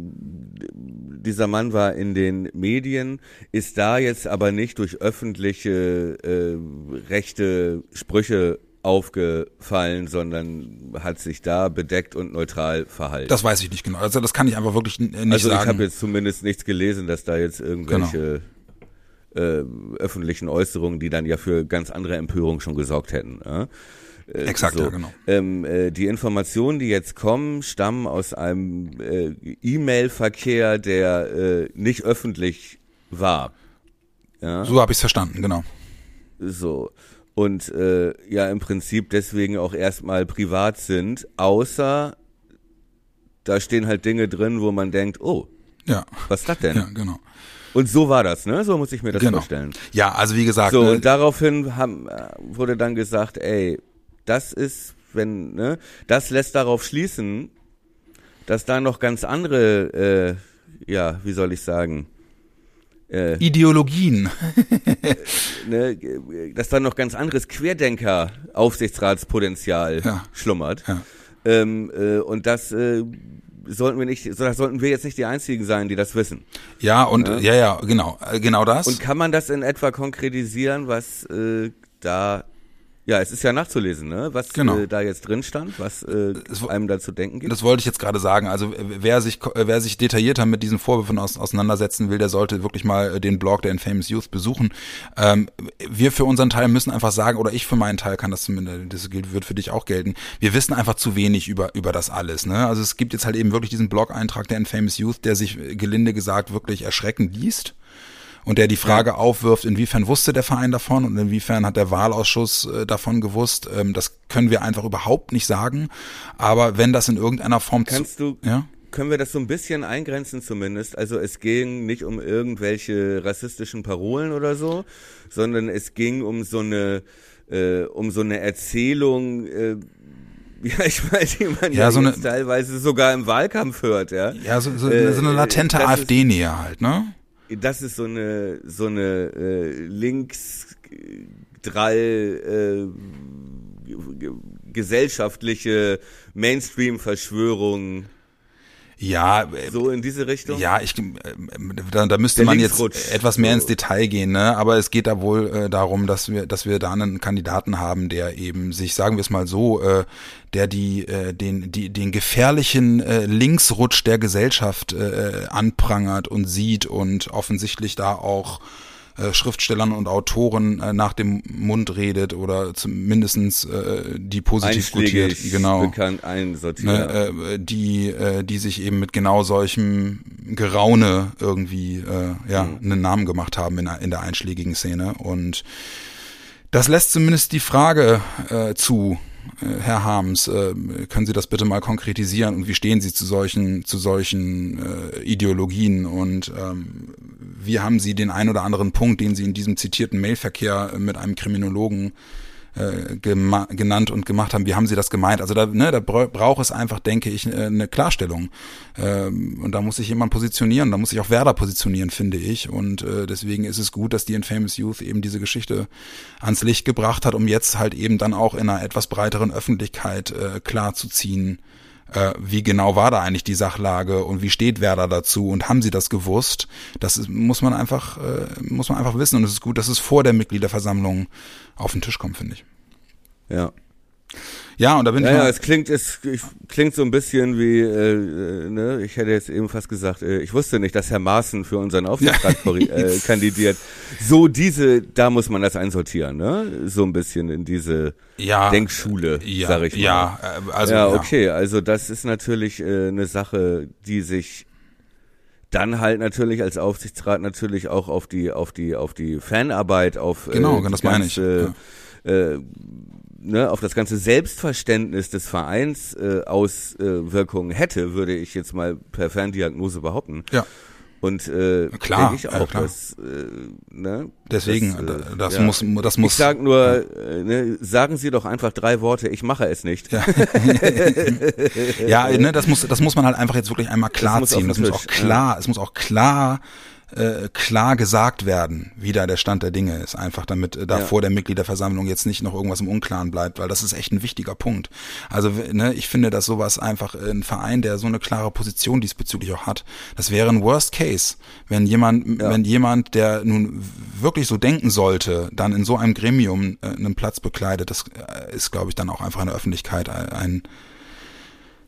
dieser Mann war in den Medien, ist da jetzt aber nicht durch öffentliche äh, rechte Sprüche aufgefallen, sondern hat sich da bedeckt und neutral verhalten. Das weiß ich nicht genau. Also das kann ich einfach wirklich nicht also sagen. Also ich habe jetzt zumindest nichts gelesen, dass da jetzt irgendwelche genau. Äh, öffentlichen Äußerungen, die dann ja für ganz andere Empörung schon gesorgt hätten. Äh? Exakt, so. ja, genau. Ähm, äh, die Informationen, die jetzt kommen, stammen aus einem äh, E-Mail-Verkehr, der äh, nicht öffentlich war. Ja? So habe ich es verstanden, genau. So und äh, ja im Prinzip deswegen auch erstmal privat sind, außer da stehen halt Dinge drin, wo man denkt, oh, ja. was ist das denn? Ja, genau. Und so war das, ne? So muss ich mir das genau. vorstellen. Ja, also wie gesagt. So, ne? und daraufhin haben, äh, wurde dann gesagt, ey, das ist, wenn, ne, das lässt darauf schließen, dass da noch ganz andere, äh, ja, wie soll ich sagen, äh, Ideologien. ne, dass da noch ganz anderes Querdenker-Aufsichtsratspotenzial ja. schlummert. Ja. Ähm, äh, und das äh, sollten wir nicht, sollten wir jetzt nicht die einzigen sein, die das wissen. Ja, und ja, ja, ja genau, äh, genau das. Und kann man das in etwa konkretisieren, was äh, da ja, es ist ja nachzulesen, ne? was genau. äh, da jetzt drin stand, was äh, es, einem dazu denken gibt. Das wollte ich jetzt gerade sagen. Also wer sich, wer sich detaillierter mit diesen Vorwürfen aus, auseinandersetzen will, der sollte wirklich mal äh, den Blog der Infamous Youth besuchen. Ähm, wir für unseren Teil müssen einfach sagen, oder ich für meinen Teil kann das zumindest, das gilt, wird für dich auch gelten, wir wissen einfach zu wenig über, über das alles. Ne? Also es gibt jetzt halt eben wirklich diesen Blog-Eintrag der Infamous Youth, der sich äh, gelinde gesagt wirklich erschreckend liest und der die Frage aufwirft, inwiefern wusste der Verein davon und inwiefern hat der Wahlausschuss äh, davon gewusst. Ähm, das können wir einfach überhaupt nicht sagen. Aber wenn das in irgendeiner Form Kannst zu, du, ja? können wir das so ein bisschen eingrenzen zumindest. Also es ging nicht um irgendwelche rassistischen Parolen oder so, sondern es ging um so eine, äh, um so eine Erzählung, äh, ja, ich weiß, die man ja, ja so eine, teilweise sogar im Wahlkampf hört, ja. Ja, so, so, äh, so eine latente AfD-Nähe halt, ne? Das ist so eine so eine äh, links drall äh, gesellschaftliche Mainstream Verschwörung ja, äh, so in diese Richtung. Ja, ich äh, da, da müsste Der man jetzt etwas mehr ins Detail gehen, ne? Aber es geht da wohl äh, darum, dass wir, dass wir da einen Kandidaten haben, der eben sich, sagen wir es mal so, äh, der die äh, den die den gefährlichen äh, Linksrutsch der Gesellschaft äh, anprangert und sieht und offensichtlich da auch äh, Schriftstellern und Autoren äh, nach dem Mund redet oder zumindestens äh, die positiv gutiert, genau, bekannt einsortiert, ne, äh, die äh, die sich eben mit genau solchem Geraune irgendwie äh, ja mhm. einen Namen gemacht haben in, in der einschlägigen Szene. Und das lässt zumindest die Frage äh, zu, äh, Herr Harms, äh, können Sie das bitte mal konkretisieren und wie stehen Sie zu solchen, zu solchen äh, Ideologien? Und ähm, wie haben Sie den ein oder anderen Punkt, den Sie in diesem zitierten Mailverkehr mit einem Kriminologen äh, genannt und gemacht haben. Wie haben sie das gemeint? Also da, ne, da braucht es einfach, denke ich, äh, eine Klarstellung. Ähm, und da muss sich jemand positionieren. Da muss sich auch Werder positionieren, finde ich. Und äh, deswegen ist es gut, dass die Infamous Youth eben diese Geschichte ans Licht gebracht hat, um jetzt halt eben dann auch in einer etwas breiteren Öffentlichkeit äh, klar zu ziehen, äh, wie genau war da eigentlich die Sachlage und wie steht Werder dazu und haben sie das gewusst? Das muss man einfach, äh, muss man einfach wissen und es ist gut, dass es vor der Mitgliederversammlung auf den Tisch kommt, finde ich. Ja. Ja, und da bin ja, ich ja, es klingt, es klingt so ein bisschen wie, äh, ne, ich hätte jetzt eben fast gesagt, äh, ich wusste nicht, dass Herr Maaßen für unseren Aufsichtsrat ja. äh, kandidiert. So diese, da muss man das einsortieren, ne? So ein bisschen in diese ja, Denkschule, ja, sag ich mal. Ja, äh, also ja, okay, also das ist natürlich äh, eine Sache, die sich dann halt natürlich als Aufsichtsrat natürlich auch auf die auf die auf die Fanarbeit auf genau, äh, das meine ich. Ja. Äh, ne, auf das ganze Selbstverständnis des Vereins äh, Auswirkungen hätte, würde ich jetzt mal per Ferndiagnose behaupten. Ja. Und äh, klar, ich auch, klar. Dass, äh, ne, Deswegen, das, das, das ja. muss, das muss. Ich sag nur, ja. ne, sagen Sie doch einfach drei Worte, ich mache es nicht. Ja, ja ne, das muss, das muss man halt einfach jetzt wirklich einmal klar Das muss Das muss auch klar, es muss auch klar äh, klar gesagt werden, wie da der Stand der Dinge ist, einfach damit äh, da Ja. vor der Mitgliederversammlung jetzt nicht noch irgendwas im Unklaren bleibt, weil das ist echt ein wichtiger Punkt. Also ne, ich finde, dass sowas einfach äh, ein Verein, der so eine klare Position diesbezüglich auch hat, das wäre ein Worst Case, wenn jemand, Ja. wenn jemand, der nun wirklich so denken sollte, dann in so einem Gremium äh, einen Platz bekleidet, das äh, ist, glaube ich, dann auch einfach in der Öffentlichkeit ein, ein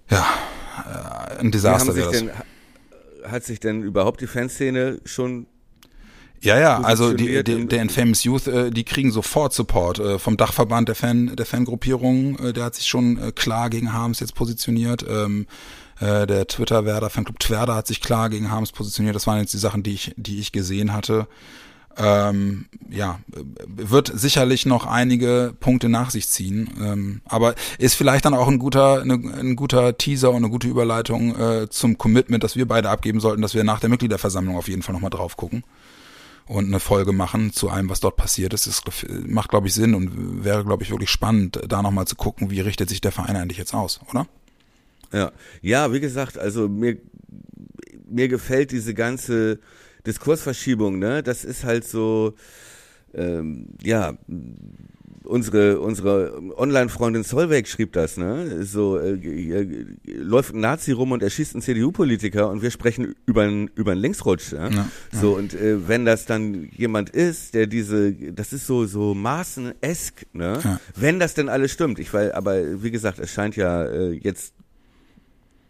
ja, äh, ein Desaster wäre das. denn, hat sich denn überhaupt die Fanszene schon Ja, ja, also die, die, der Infamous Youth, äh, die kriegen sofort Support äh, vom Dachverband der Fan, der Fangruppierung, äh, der hat sich schon äh, klar gegen Harms jetzt positioniert. Ähm, äh, der Twitter-Werder, Fanclub Twerder hat sich klar gegen Harms positioniert. Das waren jetzt die Sachen, die ich, die ich gesehen hatte. Ähm, ja, wird sicherlich noch einige Punkte nach sich ziehen, ähm, aber ist vielleicht dann auch ein guter, eine, ein guter Teaser und eine gute Überleitung äh, zum Commitment, das wir beide abgeben sollten, dass wir nach der Mitgliederversammlung auf jeden Fall nochmal drauf gucken und eine Folge machen zu allem, was dort passiert ist. Das macht, glaube ich, Sinn und wäre, glaube ich, wirklich spannend, da nochmal zu gucken, wie richtet sich der Verein eigentlich jetzt aus, oder? Ja, ja, wie gesagt, also mir mir gefällt diese ganze Diskursverschiebung, ne? Das ist halt so, ähm, ja, unsere unsere Online-Freundin Solveig schrieb das, ne? So äh, äh, läuft ein Nazi rum und erschießt einen CDU-Politiker und wir sprechen über einen über einen Linksrutsch, ja? Ja, So und äh, wenn das dann jemand ist, der diese, das ist so so Maßen-esk, ne? Ja. Wenn das denn alles stimmt, ich weil, aber wie gesagt, es scheint ja äh, jetzt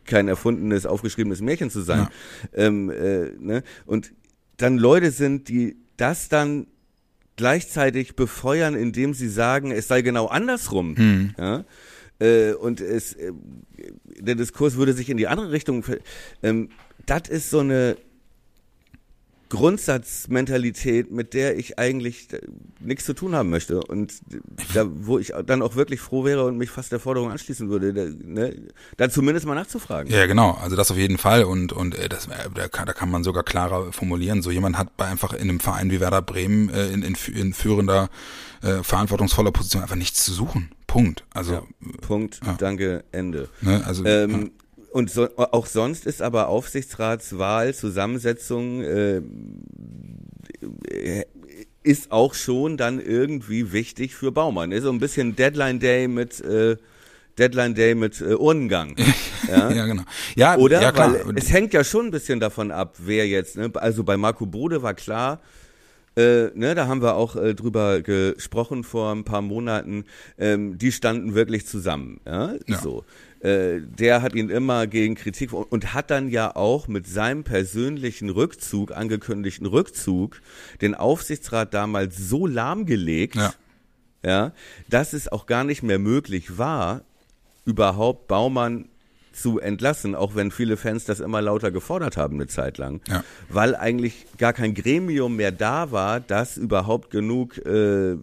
kein erfundenes, aufgeschriebenes Märchen zu sein. Ähm, äh, ne? Und dann Leute sind, die das dann gleichzeitig befeuern, indem sie sagen, es sei genau andersrum. Hm. Ja? Äh, und es, äh, der Diskurs würde sich in die andere Richtung. Ähm, das ist so eine Grundsatzmentalität, mit der ich eigentlich äh, nichts zu tun haben möchte. Und da, wo ich dann auch wirklich froh wäre und mich fast der Forderung anschließen würde, da, ne, da zumindest mal nachzufragen. Ja, genau. Also das auf jeden Fall und und äh, das, äh, da, kann, da kann man sogar klarer formulieren. So jemand hat bei einfach in einem Verein wie Werder Bremen äh, in, in, in führender, äh, verantwortungsvoller Position einfach nichts zu suchen. Punkt. Also Ja. Punkt, Ja. danke, Ende. ne, also Ähm, Und so, auch sonst ist aber Aufsichtsratswahl, Zusammensetzung äh, ist auch schon dann irgendwie wichtig für Baumann. Ist so ein bisschen Deadline Day mit äh, Deadline Day mit äh, Urnengang. ja, Ja? ja genau. Ja, Oder? ja klar. Weil es hängt ja schon ein bisschen davon ab, wer jetzt, ne? Also bei Marco Bode war klar, äh, ne, da haben wir auch äh, drüber gesprochen vor ein paar Monaten, ähm, die standen wirklich zusammen. Ja? Ja. So. Äh, der hat ihn immer gegen Kritik und, und hat dann ja auch mit seinem persönlichen Rückzug, angekündigten Rückzug, den Aufsichtsrat damals so lahmgelegt, ja. ja, dass es auch gar nicht mehr möglich war, überhaupt Baumann zu entlassen, auch wenn viele Fans das immer lauter gefordert haben eine Zeit lang, Ja. weil eigentlich gar kein Gremium mehr da war, das überhaupt genug äh,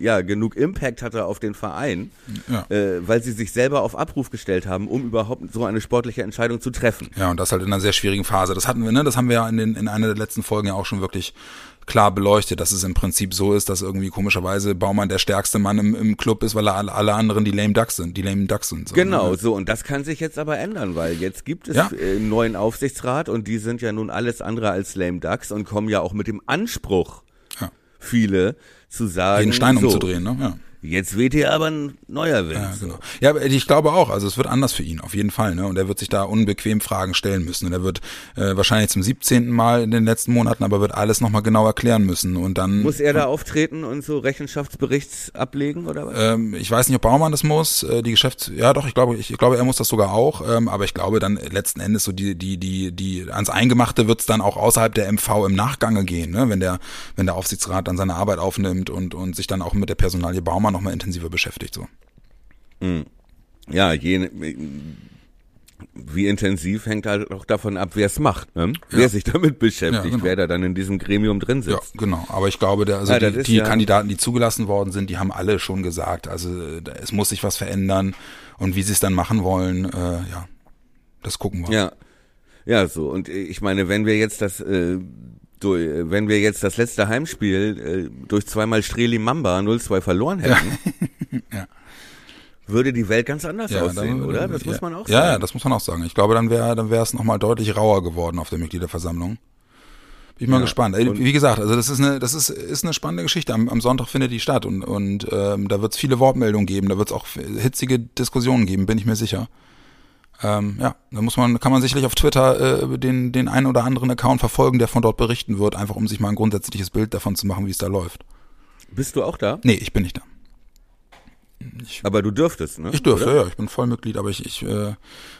ja, genug Impact hatte auf den Verein, Ja. äh, weil sie sich selber auf Abruf gestellt haben, um überhaupt so eine sportliche Entscheidung zu treffen. Ja, und das halt in einer sehr schwierigen Phase. Das hatten wir, ne? Das haben wir ja in, den, in einer der letzten Folgen ja auch schon wirklich klar beleuchtet, dass es im Prinzip so ist, dass irgendwie komischerweise Baumann der stärkste Mann im, im Club ist, weil alle, alle anderen die lame Ducks sind, die lame Ducks sind. So, Genau, ne? so und das kann sich jetzt aber ändern, weil jetzt gibt es Ja. äh, einen neuen Aufsichtsrat und die sind ja nun alles andere als lame ducks und kommen ja auch mit dem Anspruch, Ja. viele zu sagen, Jeden Stein so, umzudrehen, ne? Ja. Jetzt weht hier aber ein neuer Wind. Ja, genau. Ja, ich glaube auch, also es wird anders für ihn, auf jeden Fall. Ne? Und er wird sich da unbequem Fragen stellen müssen. Und er wird äh, wahrscheinlich zum 17. Mal in den letzten Monaten, aber wird alles nochmal genau erklären müssen. Und dann Muss er da auftreten und so Rechenschaftsberichts ablegen oder was? ähm, ich weiß nicht, ob Baumann das muss, äh, die Geschäfts, ja doch, ich glaube, ich, ich glaube, er muss das sogar auch, ähm, aber ich glaube dann letzten Endes so die, die, die, die, ans Eingemachte wird's dann auch außerhalb der MV im Nachgange gehen, ne? wenn der, wenn der Aufsichtsrat dann seine Arbeit aufnimmt und, und sich dann auch mit der Personalie Baumann nochmal intensiver beschäftigt, so. Ja, je, wie intensiv hängt halt auch davon ab, wer es macht, ne? wer sich damit beschäftigt, Ja, genau. wer da dann in diesem Gremium drin Ja, sitzt. genau. Aber ich glaube, der, also Ja, die, die ja- Kandidaten, die zugelassen worden sind, die haben alle schon gesagt, also äh, es muss sich was verändern und wie sie es dann machen wollen, äh, ja, das gucken wir. Ja, ja, so. Und ich meine, wenn wir jetzt das, äh, durch, wenn wir jetzt das letzte Heimspiel äh, durch zweimal Streli Mamba 0-2 verloren hätten, Ja. würde die Welt ganz anders Ja, aussehen, dann- oder? Das ja. muss man auch sagen. ja, das muss man auch sagen. Ich glaube, dann wäre dann wäre es nochmal deutlich rauer geworden auf der Mitgliederversammlung. Bin ich mal gespannt. Und- Wie gesagt, also das ist eine, das ist, ist eine spannende Geschichte. Am, am Sonntag findet die statt und, und ähm, da wird es viele Wortmeldungen geben, da wird es auch hitzige Diskussionen geben, bin ich mir sicher. Ähm, ja, da muss man, kann man sicherlich auf Twitter äh, den, den einen oder anderen Account verfolgen, der von dort berichten wird, einfach um sich mal ein grundsätzliches Bild davon zu machen, wie es da läuft. Bist du auch da? Nee, ich bin nicht da. Aber du dürftest, ne? Ich dürfte, Oder? ja, ich bin Vollmitglied, aber ich, ich äh,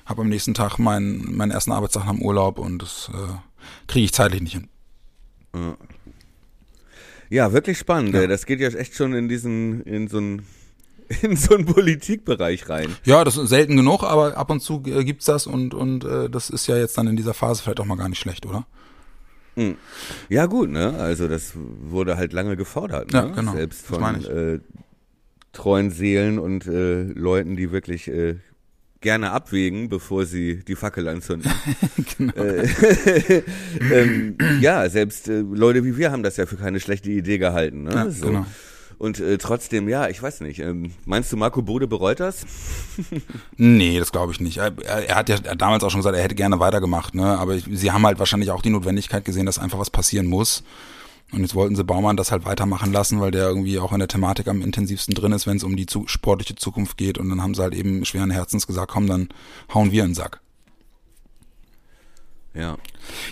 habe am nächsten Tag meinen, meinen ersten Arbeitstag am Urlaub und das äh, kriege ich zeitlich nicht hin. Ja, wirklich spannend. Ja. ey. Das geht ja echt schon in diesen, in so einen, in so einen Politikbereich rein. Ja, das ist selten genug, aber ab und zu äh, gibt's das und, und äh, das ist ja jetzt dann in dieser Phase vielleicht auch mal gar nicht schlecht, oder? Ja, gut, ne? Also das wurde halt lange gefordert, ne? Ja, genau. Selbst von äh, treuen Seelen und äh, Leuten, die wirklich äh, gerne abwägen, bevor sie die Fackel anzünden. genau. äh, ähm, ja, selbst äh, Leute wie wir haben das ja für keine schlechte Idee gehalten, ne? Ja, so. genau. Und äh, trotzdem, ja, ich weiß nicht. Ähm, meinst du, Marco Bode bereut das? Nee, das glaube ich nicht. Er, er, hat ja damals auch schon gesagt, er hätte gerne weitergemacht, ne? Aber ich, sie haben halt wahrscheinlich auch die Notwendigkeit gesehen, dass einfach was passieren muss. Und jetzt wollten sie Baumann das halt weitermachen lassen, weil der irgendwie auch in der Thematik am intensivsten drin ist, wenn es um die zu, sportliche Zukunft geht. Und dann haben sie halt eben schweren Herzens gesagt, komm, dann hauen wir in den Sack. Ja.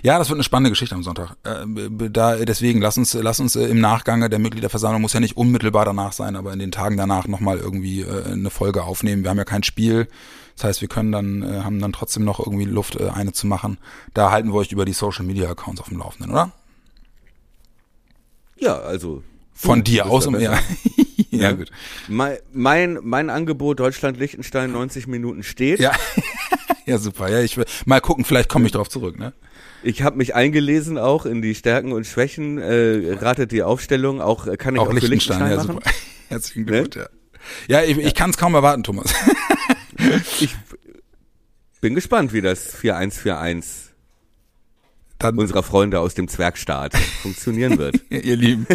Ja, das wird eine spannende Geschichte am Sonntag. Äh, da, deswegen, lass uns, lass uns äh, im Nachgang der Mitgliederversammlung, muss ja nicht unmittelbar danach sein, aber in den Tagen danach nochmal irgendwie äh, eine Folge aufnehmen. Wir haben ja kein Spiel. Das heißt, wir können dann, haben dann trotzdem noch irgendwie Luft, eine zu machen. Da halten wir euch über die Social Media Accounts auf dem Laufenden, oder? Ja, also. Von dir aus, um ja. ja, gut. Mein, mein, mein Angebot Deutschland-Liechtenstein 90 Minuten steht. Ja. ja, super. Ja, ich will mal gucken, vielleicht komme ich drauf zurück, ne? Ich habe mich eingelesen auch in die Stärken und Schwächen, äh, ratet die Aufstellung, auch äh, kann ich auch, Auch für Liechtenstein, Liechtenstein ja, machen. super. Herzlichen Glückwunsch, ja. Ja, ich, ich kann es kaum erwarten, Thomas. Ich bin gespannt, wie das 4141 Dann, unserer Freunde aus dem Zwergstaat funktionieren wird. ihr Lieben.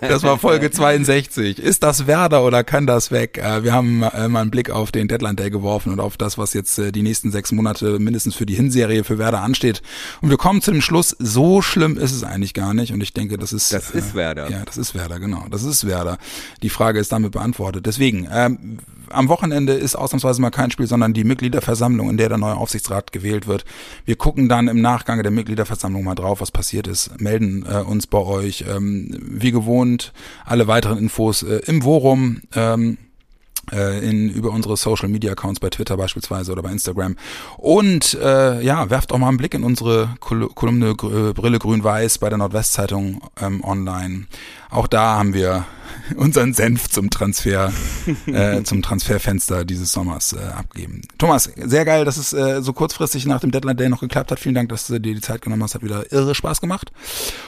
Das war Folge 62. Ist das Werder oder kann das weg? Äh, Wir haben äh, mal einen Blick auf den Deadline Day geworfen und auf das, was jetzt äh, die nächsten sechs Monate mindestens für die Hinserie für Werder ansteht. Und wir kommen zu dem Schluss, so schlimm ist es eigentlich gar nicht. Und ich denke, das ist... Das ist Werder. Ja, das ist Werder, genau. Das ist Werder. Die Frage ist damit beantwortet. Deswegen, ähm, am Wochenende ist ausnahmsweise mal kein Spiel, sondern die Mitgliederversammlung, in der der neue Aufsichtsrat gewählt wird. Wir gucken dann im Nachgang der Mitgliederversammlung mal drauf, was passiert ist, melden äh, uns bei euch. Ähm, wie gewohnt, alle weiteren Infos äh, im Forum. Ähm, äh, in, über unsere Social Media Accounts bei Twitter beispielsweise oder bei Instagram. Und äh, ja, werft auch mal einen Blick in unsere Kol Kolumne Brille Grün-Weiß bei der Nordwestzeitung ähm, online. Auch da haben wir unseren Senf zum Transfer, äh, zum Transferfenster dieses Sommers äh, abgeben. Thomas, sehr geil, dass es äh, so kurzfristig nach dem Deadline Day noch geklappt hat. Vielen Dank, dass du dir die Zeit genommen hast. Hat wieder irre Spaß gemacht.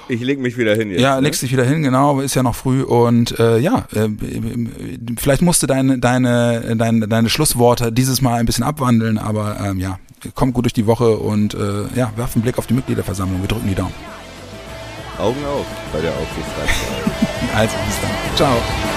Ich leg mich wieder hin jetzt. Ja, ne? legst dich wieder hin, genau, ist ja noch früh und äh, ja, äh, vielleicht musste deine deine deine deine Schlussworte dieses Mal ein bisschen abwandeln, aber ähm, ja, kommt gut durch die Woche und äh, ja, werf einen Blick auf die Mitgliederversammlung. Wir drücken die Daumen. Augen auf bei der Aufsichtsratswahl. Also bis dann. Ciao.